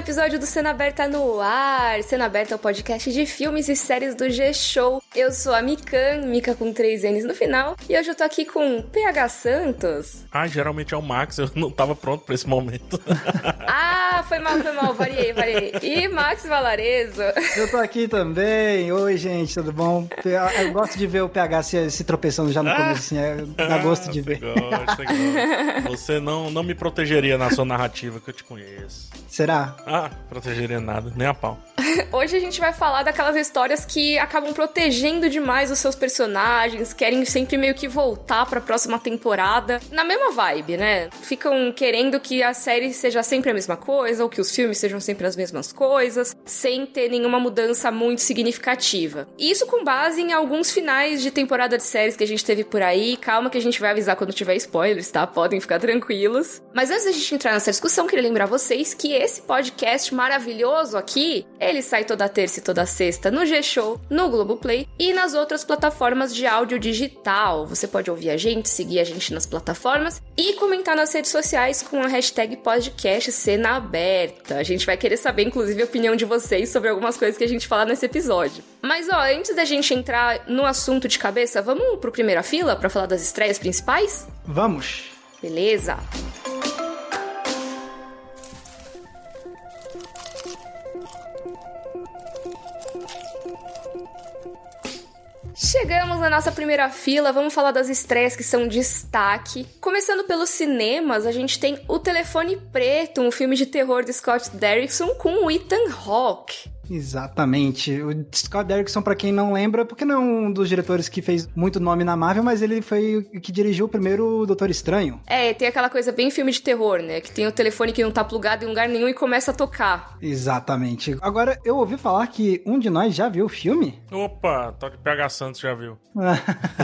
Episódio do Cena Aberta no ar. Cena Aberta é o podcast de filmes e séries do G-Show. Eu sou a Mikan, Mika com três N's no final, e hoje eu tô aqui com PH Santos. Ah, geralmente é o Max, eu não tava pronto pra esse momento. ah, foi mal, foi mal, variei, variei. E Max Valarezo. Eu tô aqui também. Oi, gente, tudo bom? Eu gosto de ver o PH se, se tropeçando já no começo, assim, é, dá gosto de ver. Gosto, Você não, não me protegeria na sua narrativa que eu te conheço. Será? Ah, protegeria nada, nem a pau. Hoje a gente vai falar daquelas histórias que acabam protegendo demais os seus personagens, querem sempre meio que voltar para a próxima temporada, na mesma vibe, né? Ficam querendo que a série seja sempre a mesma coisa ou que os filmes sejam sempre as mesmas coisas, sem ter nenhuma mudança muito significativa. Isso com base em alguns finais de temporada de séries que a gente teve por aí. Calma que a gente vai avisar quando tiver spoilers, tá? Podem ficar tranquilos. Mas antes da gente entrar nessa discussão, queria lembrar vocês que esse podcast maravilhoso aqui, ele sai toda terça e toda sexta no G-Show, no Globoplay e nas outras plataformas de áudio digital. Você pode ouvir a gente, seguir a gente nas plataformas e comentar nas redes sociais com a hashtag podcast cena aberta. A gente vai querer saber, inclusive, a opinião de vocês sobre algumas coisas que a gente fala nesse episódio. Mas, ó, antes da gente entrar no assunto de cabeça, vamos pro primeira fila para falar das estreias principais? Vamos! Beleza! Chegamos na nossa primeira fila, vamos falar das estreias que são destaque. Começando pelos cinemas, a gente tem O Telefone Preto, um filme de terror de Scott Derrickson com Ethan Hawke. Exatamente. O Scott Derrickson, para quem não lembra, porque não é um dos diretores que fez muito nome na Marvel, mas ele foi o que dirigiu o primeiro Doutor Estranho. É, tem aquela coisa bem filme de terror, né? Que tem o telefone que não tá plugado em lugar nenhum e começa a tocar. Exatamente. Agora, eu ouvi falar que um de nós já viu o filme. Opa, Toque PH Santos já viu.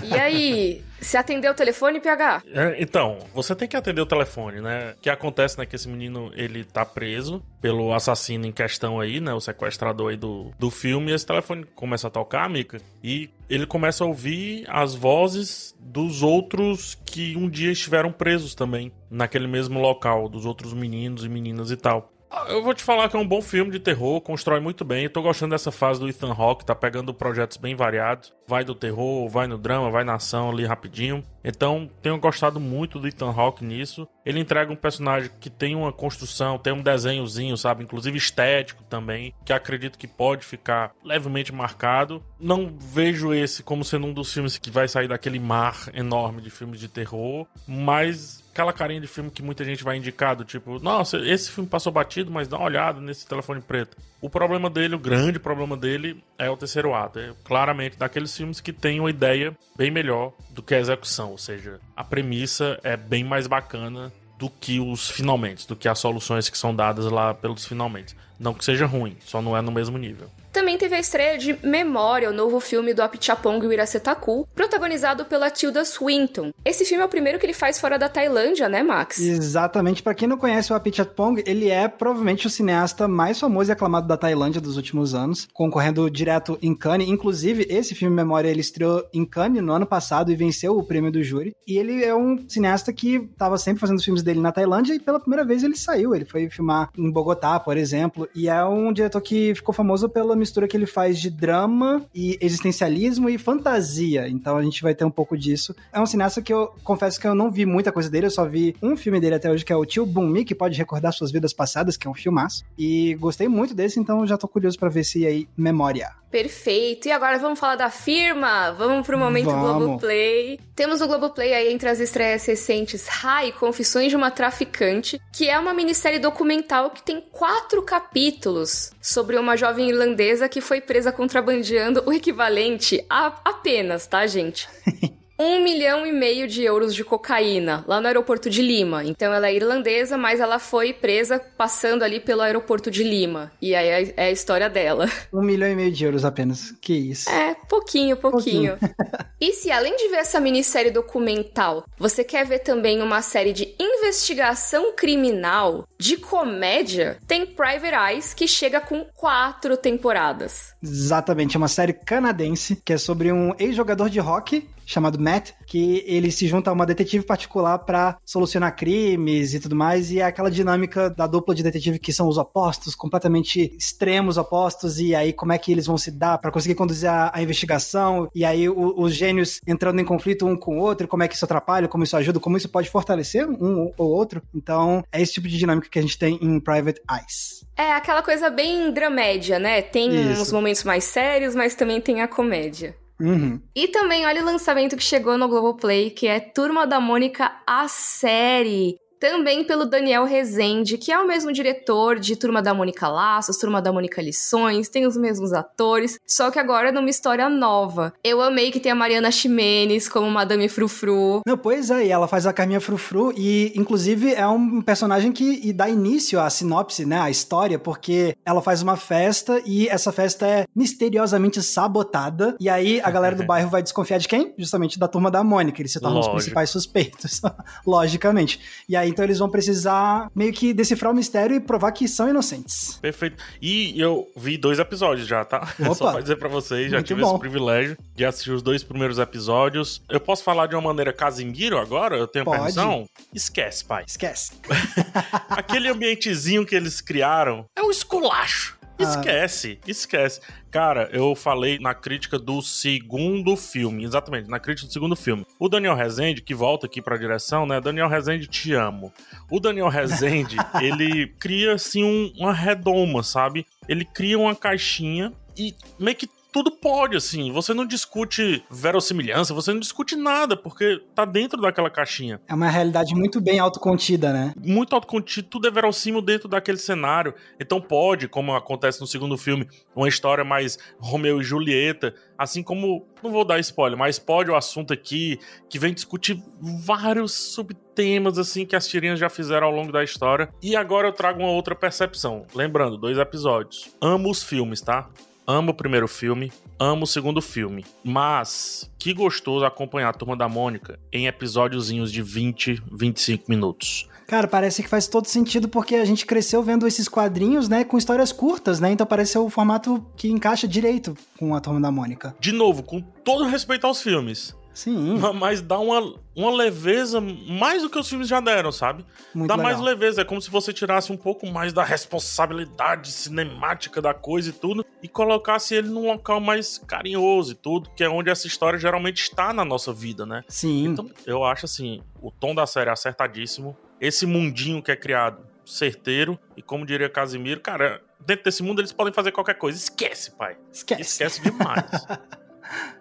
e aí? Se atender o telefone, PH? É, então, você tem que atender o telefone, né? O que acontece, né? Que esse menino, ele tá preso pelo assassino em questão aí, né? O sequestrador aí do, do filme. E esse telefone começa a tocar, Mika. E ele começa a ouvir as vozes dos outros que um dia estiveram presos também. Naquele mesmo local, dos outros meninos e meninas e tal. Eu vou te falar que é um bom filme de terror, constrói muito bem. Eu tô gostando dessa fase do Ethan Hawke, tá pegando projetos bem variados. Vai do terror, vai no drama, vai na ação ali rapidinho. Então, tenho gostado muito do Ethan Hawke nisso. Ele entrega um personagem que tem uma construção, tem um desenhozinho, sabe? Inclusive estético também, que acredito que pode ficar levemente marcado. Não vejo esse como sendo um dos filmes que vai sair daquele mar enorme de filmes de terror, mas aquela carinha de filme que muita gente vai indicar, do tipo, nossa, esse filme passou batido, mas dá uma olhada nesse telefone preto. O problema dele, o grande problema dele, é o terceiro ato. É claramente daqueles filmes que têm uma ideia bem melhor do que a execução. Ou seja, a premissa é bem mais bacana do que os finalmente, do que as soluções que são dadas lá pelos finalmente. Não que seja ruim, só não é no mesmo nível. Também teve a estreia de Memória, o novo filme do Apichatpong Wirasetaku, protagonizado pela Tilda Swinton. Esse filme é o primeiro que ele faz fora da Tailândia, né, Max? Exatamente. Para quem não conhece o Apichatpong, ele é provavelmente o cineasta mais famoso e aclamado da Tailândia dos últimos anos, concorrendo direto em Cannes. Inclusive, esse filme Memória ele estreou em Cannes no ano passado e venceu o prêmio do júri. E ele é um cineasta que estava sempre fazendo os filmes dele na Tailândia e pela primeira vez ele saiu. Ele foi filmar em Bogotá, por exemplo, e é um diretor que ficou famoso pela mistura que ele faz de drama e existencialismo e fantasia. Então a gente vai ter um pouco disso. É um cineasta que eu confesso que eu não vi muita coisa dele, eu só vi um filme dele até hoje, que é o Tio Bunmi, que pode recordar suas vidas passadas, que é um filmaço. E gostei muito desse, então já tô curioso para ver se aí memória. Perfeito. E agora vamos falar da firma. Vamos pro momento vamos. Globoplay. Temos no Globoplay aí entre as estreias recentes Rai, Confissões de uma Traficante, que é uma minissérie documental que tem quatro capítulos sobre uma jovem irlandesa que foi presa contrabandeando o equivalente a apenas, tá, gente? um milhão e meio de euros de cocaína lá no aeroporto de Lima. Então ela é irlandesa, mas ela foi presa passando ali pelo aeroporto de Lima. E aí é, é a história dela. Um milhão e meio de euros apenas. Que isso. É, pouquinho, pouquinho. pouquinho. e se além de ver essa minissérie documental, você quer ver também uma série de investigação criminal, de comédia, tem Private Eyes, que chega com quatro temporadas. Exatamente, é uma série canadense que é sobre um ex-jogador de rock chamado Matt, que ele se junta a uma detetive particular para solucionar crimes e tudo mais, e é aquela dinâmica da dupla de detetive que são os opostos, completamente extremos opostos, e aí como é que eles vão se dar para conseguir conduzir a, a, investigação, e aí o, os gênios entrando em conflito um com o outro, como é que isso atrapalha, como isso ajuda, como isso pode fortalecer um ou outro. Então, é esse tipo de dinâmica que a gente tem em Private Eyes. É aquela coisa bem dramédia, né? Tem Isso. uns momentos mais sérios, mas também tem a comédia. Uhum. E também olha o lançamento que chegou no Globoplay, que é Turma da Mônica, a série também pelo Daniel Rezende, que é o mesmo diretor de Turma da Mônica Laços, Turma da Mônica Lições, tem os mesmos atores, só que agora numa história nova. Eu amei que tem a Mariana Ximenes como Madame Frufru. Não, pois é, e ela faz a Carminha Frufru e, inclusive, é um personagem que dá início à sinopse, né, à história, porque ela faz uma festa e essa festa é misteriosamente sabotada, e aí a galera do bairro vai desconfiar de quem? Justamente da Turma da Mônica, eles se tornam Lógico. os principais suspeitos, logicamente. E aí então eles vão precisar meio que decifrar o mistério e provar que são inocentes. Perfeito. E eu vi dois episódios já, tá? Opa, Só pra dizer pra vocês, já tive bom. esse privilégio de assistir os dois primeiros episódios. Eu posso falar de uma maneira Casimiro agora? Eu tenho Pode. permissão? Esquece, pai. Esquece. Aquele ambientezinho que eles criaram é um esculacho. Esquece, ah. esquece. Cara, eu falei na crítica do segundo filme, exatamente, na crítica do segundo filme. O Daniel Rezende, que volta aqui pra direção, né? Daniel Rezende, te amo. O Daniel Rezende, ele cria, assim, um, uma redoma, sabe? Ele cria uma caixinha e meio que tudo pode, assim. Você não discute verossimilhança, você não discute nada, porque tá dentro daquela caixinha. É uma realidade muito bem autocontida, né? Muito autocontido, tudo é verossímil dentro daquele cenário. Então pode, como acontece no segundo filme, uma história mais Romeu e Julieta, assim como, não vou dar spoiler, mas pode o assunto aqui, que vem discutir vários subtemas, assim, que as tirinhas já fizeram ao longo da história. E agora eu trago uma outra percepção. Lembrando, dois episódios. Amo os filmes, tá? Amo o primeiro filme, amo o segundo filme. Mas que gostoso acompanhar a Turma da Mônica em episódiozinhos de 20, 25 minutos. Cara, parece que faz todo sentido porque a gente cresceu vendo esses quadrinhos, né, com histórias curtas, né? Então parece ser o formato que encaixa direito com a Turma da Mônica. De novo, com todo respeito aos filmes. Sim. Mas dá uma, uma leveza mais do que os filmes já deram, sabe? Muito dá legal. mais leveza. É como se você tirasse um pouco mais da responsabilidade cinemática da coisa e tudo e colocasse ele num local mais carinhoso e tudo, que é onde essa história geralmente está na nossa vida, né? Sim. Então, eu acho assim, o tom da série é acertadíssimo. Esse mundinho que é criado, certeiro. E como diria Casimiro, cara, dentro desse mundo eles podem fazer qualquer coisa. Esquece, pai. Esquece. Esquece demais.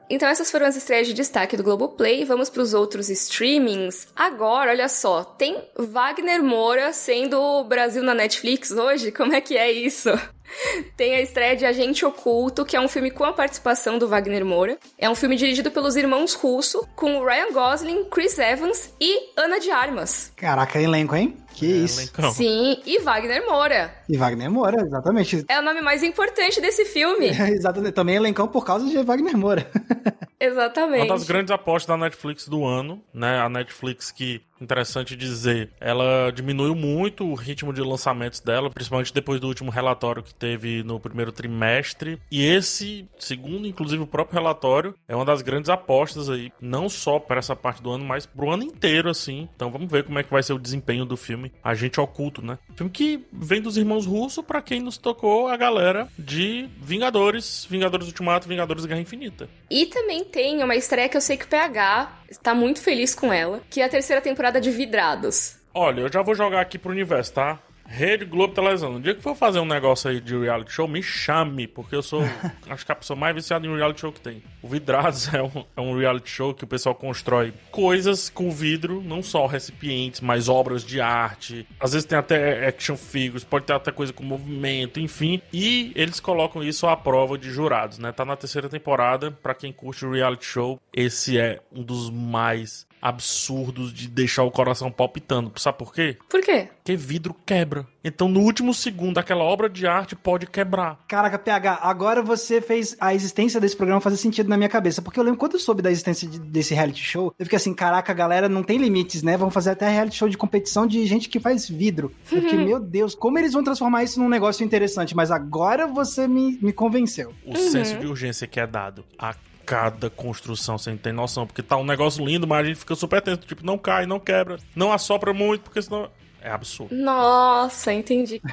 Então essas foram as estreias de destaque do Globoplay. Vamos para os outros streamings. Agora, olha só, tem Wagner Moura sendo o Brasil na Netflix hoje? Como é que é isso? Tem a estreia de Agente Oculto, que é um filme com a participação do Wagner Moura. É um filme dirigido pelos irmãos Russo, com Ryan Gosling, Chris Evans e Ana de Armas. Caraca, elenco, hein? Que é, isso. Sim, e Wagner Moura. E Wagner Moura, exatamente. É o nome mais importante desse filme. É, exatamente. Também elencão por causa de Wagner Moura. exatamente. Uma das grandes apostas da Netflix do ano, né? A Netflix que interessante dizer, ela diminuiu muito o ritmo de lançamentos dela, principalmente depois do último relatório que teve no primeiro trimestre. E esse, segundo inclusive o próprio relatório, é uma das grandes apostas aí, não só para essa parte do ano, mas pro ano inteiro, assim. Então vamos ver como é que vai ser o desempenho do filme Agente Oculto, né? Filme que vem dos irmãos Russo para quem nos tocou a galera de Vingadores, Vingadores Ultimato, Vingadores Guerra Infinita. E também tem uma estreia que eu sei que o PH está muito feliz com ela, que é a terceira temporada de Vidrados. Olha, eu já vou jogar aqui pro universo, tá? Rede Globo Televisão. No dia que for fazer um negócio aí de reality show, me chame, porque eu sou, acho que a pessoa mais viciada em reality show que tem. O Vidrados é um, é um reality show que o pessoal constrói coisas com vidro, não só recipientes, mas obras de arte. Às vezes tem até action figures, pode ter até coisa com movimento, enfim. E eles colocam isso à prova de jurados, né? Tá na terceira temporada. Para quem curte o reality show, esse é um dos mais absurdos de deixar o coração palpitando. Sabe por quê? Por quê? Porque vidro quebra. Então, no último segundo, aquela obra de arte pode quebrar. Caraca, PH, agora você fez a existência desse programa fazer sentido na minha cabeça. Porque eu lembro quando eu soube da existência de, desse reality show, eu fiquei assim, caraca, galera, não tem limites, né? Vamos fazer até reality show de competição de gente que faz vidro. Eu fiquei, meu Deus, como eles vão transformar isso num negócio interessante? Mas agora você me, me convenceu. O uhum. senso de urgência que é dado. A cada construção, você não tem noção. Porque tá um negócio lindo, mas a gente fica super tenso. Tipo, não cai, não quebra, não assopra muito, porque senão. É absurdo. Nossa, entendi.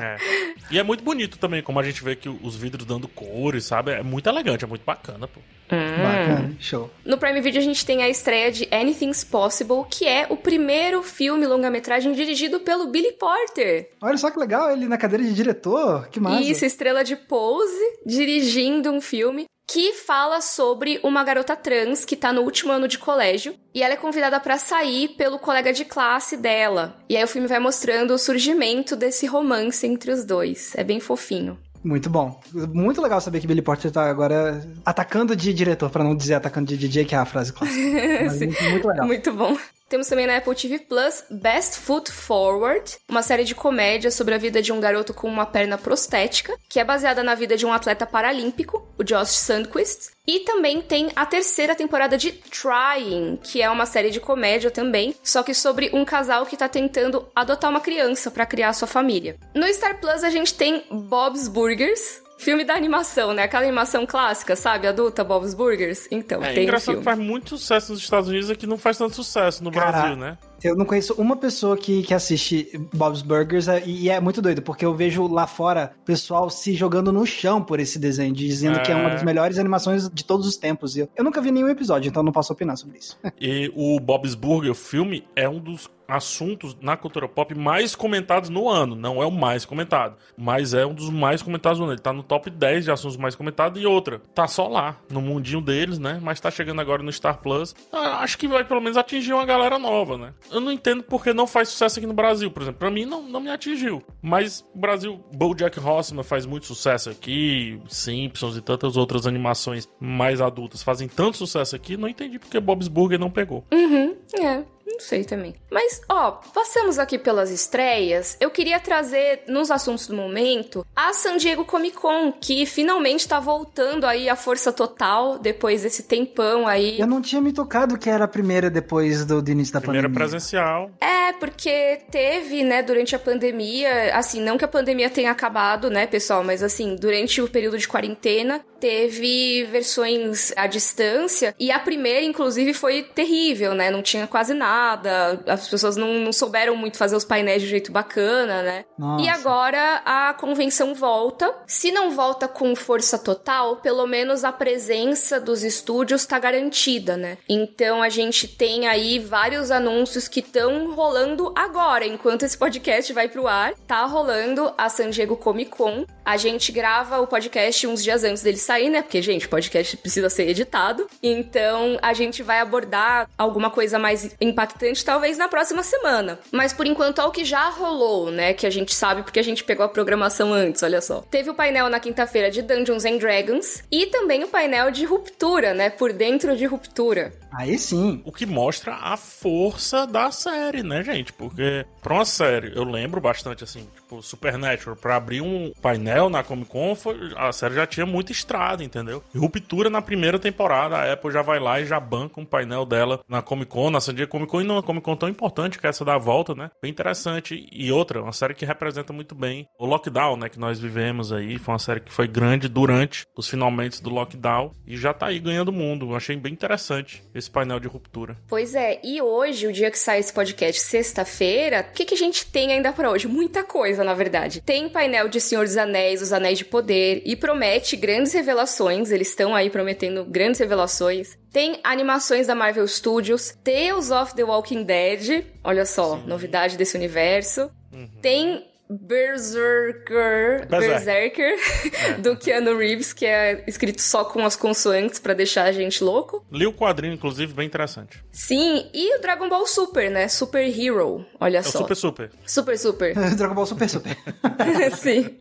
É. E é muito bonito também, como a gente vê que os vidros dando cores, sabe? É muito elegante, é muito bacana, pô. Hum. Bacana, show. No Prime Video a gente tem a estreia de Anything's Possible, que é o primeiro filme longa-metragem dirigido pelo Billy Porter. Olha só que legal, ele na cadeira de diretor, que massa. Isso, estrela de pose, dirigindo um filme que fala sobre uma garota trans que tá no último ano de colégio e ela é convidada para sair pelo colega de classe dela. E aí o filme vai mostrando o surgimento desse romance entre os dois. É bem fofinho. Muito bom. Muito legal saber que Billy Porter tá agora atacando de diretor, pra não dizer atacando de DJ, que é a frase clássica. Muito, muito legal. Muito bom. Temos também na Apple TV Plus Best Foot Forward, uma série de comédia sobre a vida de um garoto com uma perna prostética, que é baseada na vida de um atleta paralímpico, o Josh Sandquist. E também tem a terceira temporada de Trying, que é uma série de comédia também, só que sobre um casal que tá tentando adotar uma criança para criar sua família. No Star Plus a gente tem Bob's Burgers, Filme da animação, né? Aquela animação clássica, sabe? Adulta, Bob's Burgers. Então, É tem um engraçado filme. que faz muito sucesso nos Estados Unidos e que não faz tanto sucesso no Cara, Brasil, né? Eu não conheço uma pessoa que, que assiste Bob's Burgers é, e é muito doido, porque eu vejo lá fora pessoal se jogando no chão por esse desenho, dizendo que é uma É. das melhores animações de todos os tempos. Eu, eu nunca vi nenhum episódio, então não posso opinar sobre isso. E o Bob's Burger, o filme, é um dos assuntos na cultura pop mais comentados no ano. Não é o mais comentado, mas é um dos mais comentados no ano. Ele tá no top 10 de assuntos mais comentados e outra. Tá só lá, no mundinho deles, né? Mas tá chegando agora no Star Plus. Ah, acho que vai pelo menos atingir uma galera nova, né? Eu não entendo porque não faz sucesso aqui no Brasil, por exemplo. Pra mim, não, não me atingiu. Mas o Brasil, BoJack Horseman faz muito sucesso aqui, Simpsons e tantas outras animações mais adultas fazem tanto sucesso aqui. Não entendi porque Bob's Burger não pegou. Uhum, é. Não sei também. Mas, ó, passamos aqui pelas estreias. Eu queria trazer, nos assuntos do momento, a San Diego Comic Con, que finalmente tá voltando aí à força total, depois desse tempão aí. Eu não tinha me tocado que era a primeira depois do, do início da Primeira pandemia. presencial. É, porque teve, né, durante a pandemia, assim, não que a pandemia tenha acabado, né, pessoal, mas assim, durante o período de quarentena, teve versões à distância, e a primeira, inclusive, foi terrível, né, não tinha quase nada, as pessoas não, não souberam muito fazer os painéis de jeito bacana, né. Nossa. E agora a convenção volta. Se não volta com força total, pelo menos a presença dos estúdios tá garantida, né? Então a gente tem aí vários anúncios que estão rolando agora, enquanto esse podcast vai pro ar. Tá rolando a San Diego Comic Con. A gente grava o podcast uns dias antes dele sair, né? Porque, gente, o podcast precisa ser editado. Então a gente vai abordar alguma coisa mais impactante, talvez na próxima semana. Mas por enquanto é o que já rolou, né? Que a gente sabe porque a gente pegou a programação antes, olha só. Teve o painel na quinta-feira de Dungeons and Dragons e também o painel de Ruptura, né? Por dentro de Ruptura. Aí sim. O que mostra a força da série, né, gente? Porque pra uma série, eu lembro bastante, assim, tipo, Supernatural, pra abrir um painel na Comic Con, foi- a série já tinha muita estrada, entendeu? E Ruptura na primeira temporada, a Apple já vai lá e já banca um painel dela na Comic Con, na San Diego Comic Con, e numa Comic Con tão importante que é essa da volta, né? Bem interessante. E outra, uma série que representa muito bem o lockdown, né, que nós vivemos aí. Foi uma série que foi grande durante os finalmente do lockdown e já tá aí ganhando o mundo. Eu achei bem interessante esse painel de ruptura. Pois é, e hoje, o dia que sai esse podcast, sexta-feira, o que, que a gente tem ainda pra hoje? Muita coisa, na verdade. Tem painel de Senhor dos Anéis, Os Anéis de Poder, e promete grandes revelações, eem estão aí prometendo grandes revelações. Tem animações da Marvel Studios, Tales of the Walking Dead, olha só, novidade desse universo. Tem Berserker, Berserker. Berserker do Keanu Reeves, que é escrito só com as consoantes pra deixar a gente louco. Li o quadrinho, inclusive, bem interessante. Sim, e o Dragon Ball Super, né? Super Hero, olha É só. Super Super. Super, super. Dragon Ball Super Super. Sim.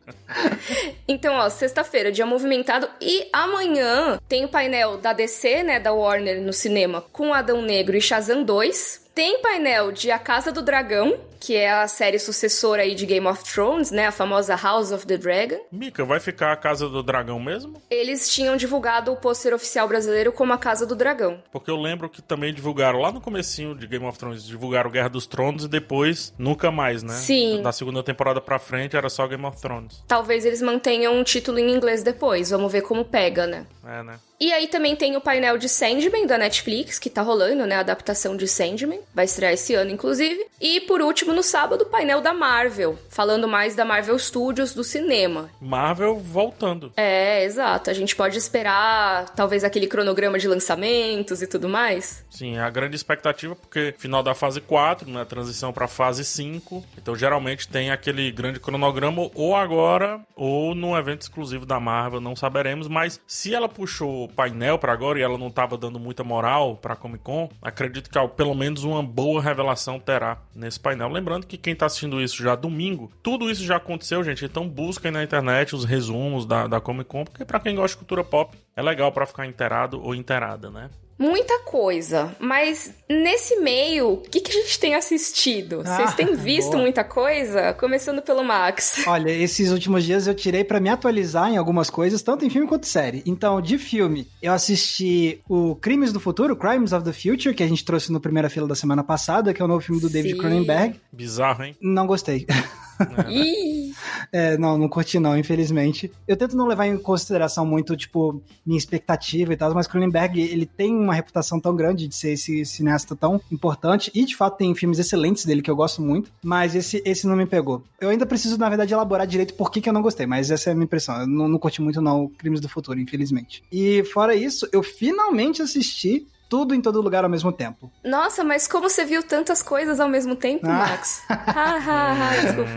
Então, ó, sexta-feira, dia movimentado. E amanhã tem o painel da DC, né, da Warner no cinema, com Adão Negro e Shazam 2. Tem painel de A Casa do Dragão, que é a série sucessora aí de Game of Thrones, né, a famosa House of the Dragon. Mika, vai ficar a Casa do Dragão mesmo? Eles tinham divulgado o pôster oficial brasileiro como a Casa do Dragão. Porque eu lembro que também divulgaram lá no comecinho de Game of Thrones, divulgaram Guerra dos Tronos e depois nunca mais, né? Sim. Da segunda temporada pra frente era só Game of Thrones. Talvez eles mantenham um título em inglês depois, vamos ver como pega, né? É, né? E aí também tem o painel de Sandman da Netflix, que tá rolando, né? A adaptação de Sandman. Vai estrear esse ano, inclusive. E por último, no sábado, o painel da Marvel, falando mais da Marvel Studios do cinema. Marvel voltando. É, exato. A gente pode esperar talvez aquele cronograma de lançamentos e tudo mais. Sim, é a grande expectativa, porque final da fase 4, né? Transição pra fase 5. Então geralmente tem aquele grande cronograma, ou agora, ou num evento exclusivo da Marvel, não saberemos. Mas se ela puxou painel para agora e ela não tava dando muita moral pra Comic Con, acredito que pelo menos uma boa revelação terá nesse painel. Lembrando que quem tá assistindo isso já domingo, tudo isso já aconteceu, gente. Então busquem na internet os resumos da, da Comic Con, porque para quem gosta de cultura pop, é legal para ficar inteirado ou inteirada, né? Muita coisa, mas nesse meio, o que, que a gente tem assistido? Ah, Vocês têm visto boa. muita coisa? Começando pelo Max. Olha, esses últimos dias eu tirei para me atualizar em algumas coisas, tanto em filme quanto série. Então, de filme, eu assisti o Crimes do Futuro, Crimes of the Future, que a gente trouxe no primeira fila da semana passada, que é o novo filme do Sim. David Cronenberg. Bizarro, hein? Não gostei. É, não, não curti não, infelizmente. Eu tento não levar em consideração muito, tipo, minha expectativa e tal, mas Cronenberg, ele tem uma reputação tão grande de ser esse cineasta tão importante, e de fato tem filmes excelentes dele que eu gosto muito, mas esse, esse não me pegou. Eu ainda preciso, na verdade, elaborar direito por que, que eu não gostei, mas essa é a minha impressão. Eu não, não curti muito não Crimes do Futuro, infelizmente. E fora isso, eu finalmente assisti tudo em todo lugar ao mesmo tempo. Nossa, mas como você viu tantas coisas ao mesmo tempo, ah. Max? desculpa.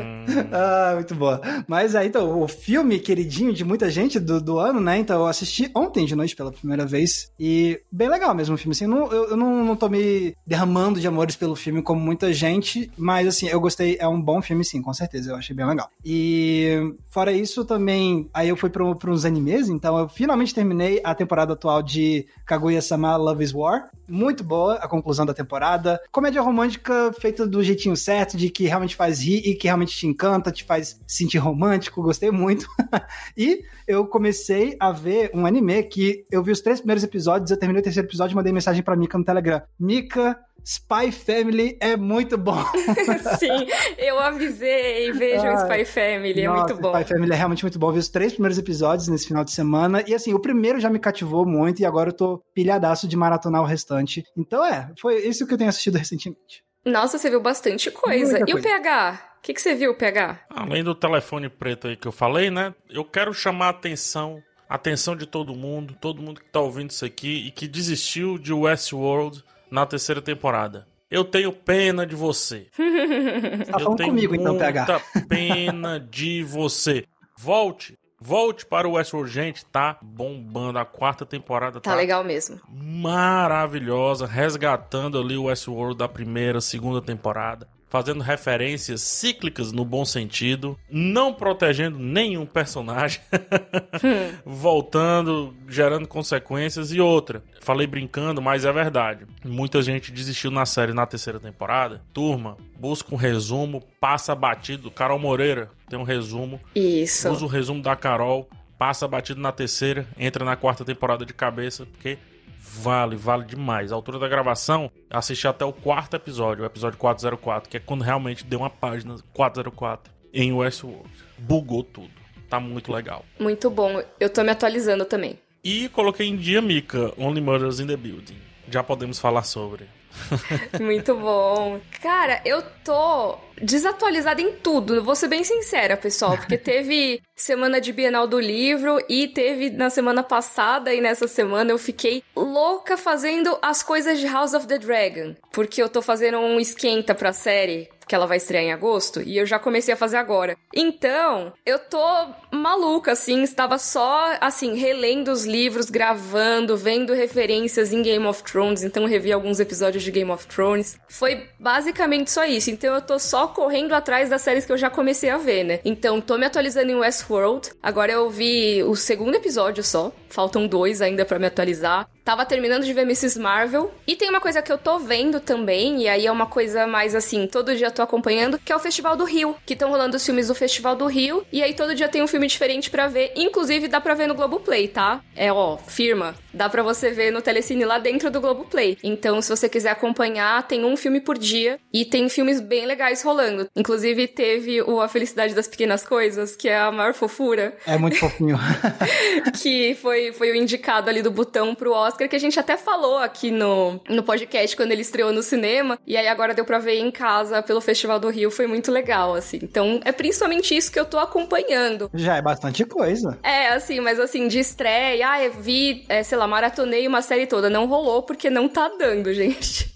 ah, muito boa. Mas aí, então, o filme queridinho de muita gente do, do ano, né? Então, eu assisti ontem de noite pela primeira vez. E bem legal mesmo o filme. Assim, não, eu, eu não, não tô me derramando de amores pelo filme como muita gente, mas assim, eu gostei. É um bom filme, sim, com certeza. Eu achei bem legal. E fora isso, também, aí eu fui para uns animes, então eu finalmente terminei a temporada atual de Kaguya-sama Love is War. Muito boa a conclusão da temporada. Comédia romântica feita do jeitinho certo, de que realmente faz rir e que realmente te encanta, te faz sentir romântico. Gostei muito. e eu comecei a ver um anime que eu vi os três primeiros episódios, eu terminei o terceiro episódio e mandei mensagem pra Mika no Telegram. Mika, Spy Family é muito bom. Sim, eu avisei, vejam Spy Family, nossa, é muito bom. Spy Family é realmente muito bom. Vi os três primeiros episódios nesse final de semana. E assim, o primeiro já me cativou muito e agora eu tô pilhadaço de maratonar o restante. Então é, foi isso que eu tenho assistido recentemente. Nossa, você viu bastante coisa. Muita e coisa. o PH? O que, que você viu, PH? Além do telefone preto aí que eu falei, né? Eu quero chamar a atenção atenção de todo mundo, todo mundo que tá ouvindo isso aqui e que desistiu de Westworld na terceira temporada. Eu tenho pena de você. tá falando comigo então, PH. Muita pena de você. Volte, volte para o Westworld. Gente, tá bombando. A quarta temporada tá, tá legal mesmo. Maravilhosa, resgatando ali o Westworld da primeira, segunda temporada fazendo referências cíclicas no bom sentido, não protegendo nenhum personagem, voltando, gerando consequências e outra. Falei brincando, mas é verdade. Muita gente desistiu na série na terceira temporada. Turma, busca um resumo, passa batido. Carol Moreira tem um resumo. Isso. Usa o resumo da Carol, passa batido na terceira, entra na quarta temporada de cabeça, porque Vale, vale demais. A altura da gravação, assisti até o quarto episódio, o episódio 404, que é quando realmente deu uma página 404 em Westworld. Bugou tudo. Tá muito legal. Muito bom. Eu tô me atualizando também. E coloquei em dia, Mika, Only Murders in the Building. Já podemos falar sobre. Muito bom. Cara, eu tô desatualizada em tudo. Vou ser bem sincera, pessoal, porque teve semana de Bienal do Livro e teve na semana passada e nessa semana eu fiquei louca fazendo as coisas de House of the Dragon, porque eu tô fazendo um esquenta pra série que ela vai estrear em agosto, e eu já comecei a fazer agora. Então, eu tô maluca, assim, estava só, assim, relendo os livros, gravando, vendo referências em Game of Thrones, então revi alguns episódios de Game of Thrones. Foi basicamente só isso, então eu tô só correndo atrás das séries que eu já comecei a ver, né? Então, tô me atualizando em Westworld, agora eu vi o segundo episódio só, faltam dois ainda para me atualizar. Tava terminando de ver Mrs. Marvel. E tem uma coisa que eu tô vendo também, e aí é uma coisa mais assim, todo dia tô acompanhando, que é o Festival do Rio. Que estão rolando os filmes do Festival do Rio. E aí todo dia tem um filme diferente para ver. Inclusive dá pra ver no Globoplay, tá? É, ó, firma. Dá para você ver no Telecine lá dentro do Globoplay. Então, se você quiser acompanhar, tem um filme por dia e tem filmes bem legais rolando. Inclusive, teve o A Felicidade das Pequenas Coisas, que é a maior fofura. É muito fofinho. que foi, foi o indicado ali do botão pro Oscar, que a gente até falou aqui no, no podcast quando ele estreou no cinema. E aí agora deu pra ver em casa pelo Festival do Rio. Foi muito legal, assim. Então, é principalmente isso que eu tô acompanhando. Já é bastante coisa. É, assim, mas assim, de estreia, ah, eu vi, é, sei lá, maratonei uma série toda. Não rolou porque não tá dando, gente.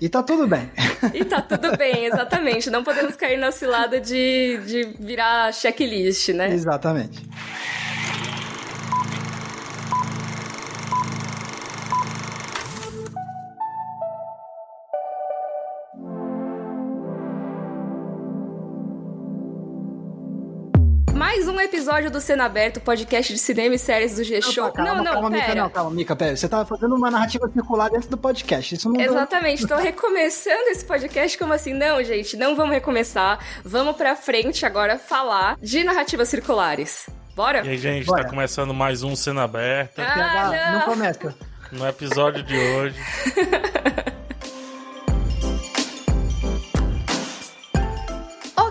E tá tudo bem. E tá tudo bem, exatamente. Não podemos cair na cilada de, de virar checklist, né? Exatamente. Mais um episódio do Cena Aberto, podcast de cinema e séries do G-Show. Calma, não, não, calma, pera. Mica, não, calma, Mica, pera. Você tá fazendo uma narrativa circular dentro do podcast. Isso não Exatamente, tô recomeçando esse podcast como assim? Não, gente, não vamos recomeçar. Vamos pra frente agora falar de narrativas circulares. Bora? E aí, gente, tá Bora. tá começando mais um Cena Aberta. Ah, não. não começa. No episódio de hoje.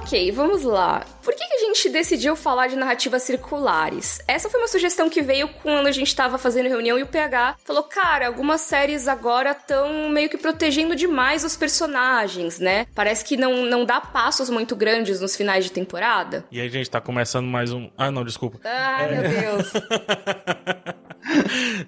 Ok, vamos lá. Por gente decidiu falar de narrativas circulares? Essa foi uma sugestão que veio quando a gente estava fazendo reunião e o PH falou: cara, algumas séries agora estão meio que protegendo demais os personagens, né? Parece que não, não dá passos muito grandes nos finais de temporada. E aí, a gente tá começando mais um. Ah, não, desculpa. Ai, é... meu Deus.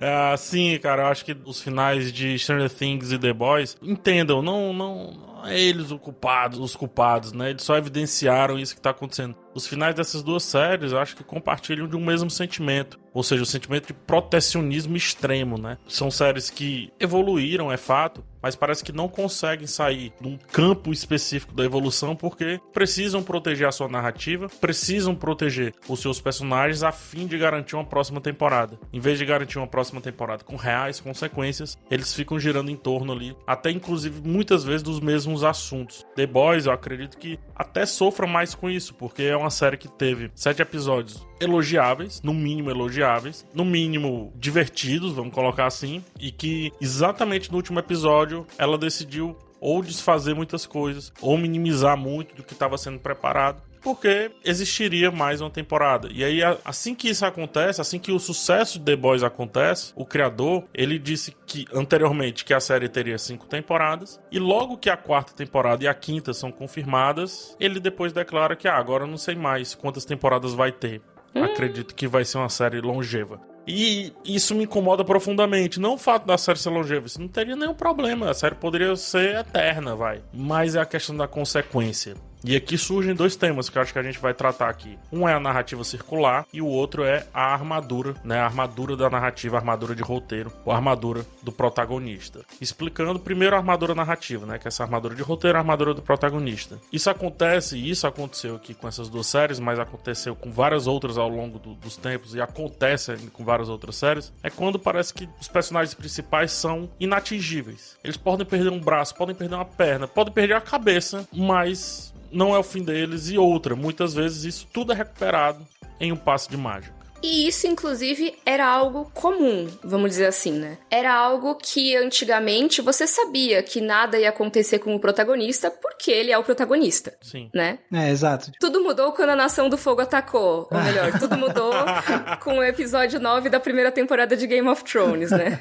ah, sim, cara, eu acho que os finais de Stranger Things e The Boys entendam, não, não, é eles os culpados, os culpados, né? Eles só evidenciaram isso que tá acontecendo. Os finais dessas duas séries, acho que compartilham de um mesmo sentimento, ou seja, o sentimento de protecionismo extremo, né? São séries que evoluíram, é fato, mas parece que não conseguem sair de um campo específico da evolução porque precisam proteger a sua narrativa, precisam proteger os seus personagens a fim de garantir uma próxima temporada. Em vez de garantir uma próxima temporada com reais consequências, eles ficam girando em torno ali, até inclusive muitas vezes dos mesmos assuntos. The Boys, eu acredito que até sofra mais com isso, porque é uma série que teve sete episódios elogiáveis, no mínimo elogiáveis, no mínimo divertidos, vamos colocar assim, e que exatamente no último episódio ela decidiu ou desfazer muitas coisas, ou minimizar muito do que estava sendo preparado, porque existiria mais uma temporada. E aí, assim que isso acontece, assim que o sucesso de The Boys acontece, o criador, ele disse que anteriormente que a série teria cinco temporadas, e logo que a quarta temporada e a quinta são confirmadas, ele depois declara que ah, agora não sei mais quantas temporadas vai ter. Hum. Acredito que vai ser uma série longeva. E isso me incomoda profundamente. Não o fato da série ser longeva, isso não teria nenhum problema. A série poderia ser eterna, vai. Mas é a questão da consequência. E aqui surgem dois temas que eu acho que a gente vai tratar aqui. Um é a narrativa circular e o outro é a armadura, né? A armadura da narrativa, a armadura de roteiro, ou a armadura do protagonista. Explicando primeiro a armadura narrativa, né? Que é essa armadura de roteiro, a armadura do protagonista. Isso acontece, e isso aconteceu aqui com essas duas séries, mas aconteceu com várias outras ao longo do, dos tempos e acontece com várias outras séries, é quando parece que os personagens principais são inatingíveis. Eles podem perder um braço, podem perder uma perna, podem perder a cabeça, mas não é o fim deles. E outra, muitas vezes isso tudo é recuperado em um passe de mágica. E isso, inclusive, era algo comum, vamos dizer assim, né? Era algo que antigamente você sabia que nada ia acontecer com o protagonista porque ele é o protagonista. Sim. Né? É, exato. Tudo mudou quando a Nação do Fogo atacou. Ou melhor, tudo mudou com o episódio 9 da primeira temporada de Game of Thrones, né?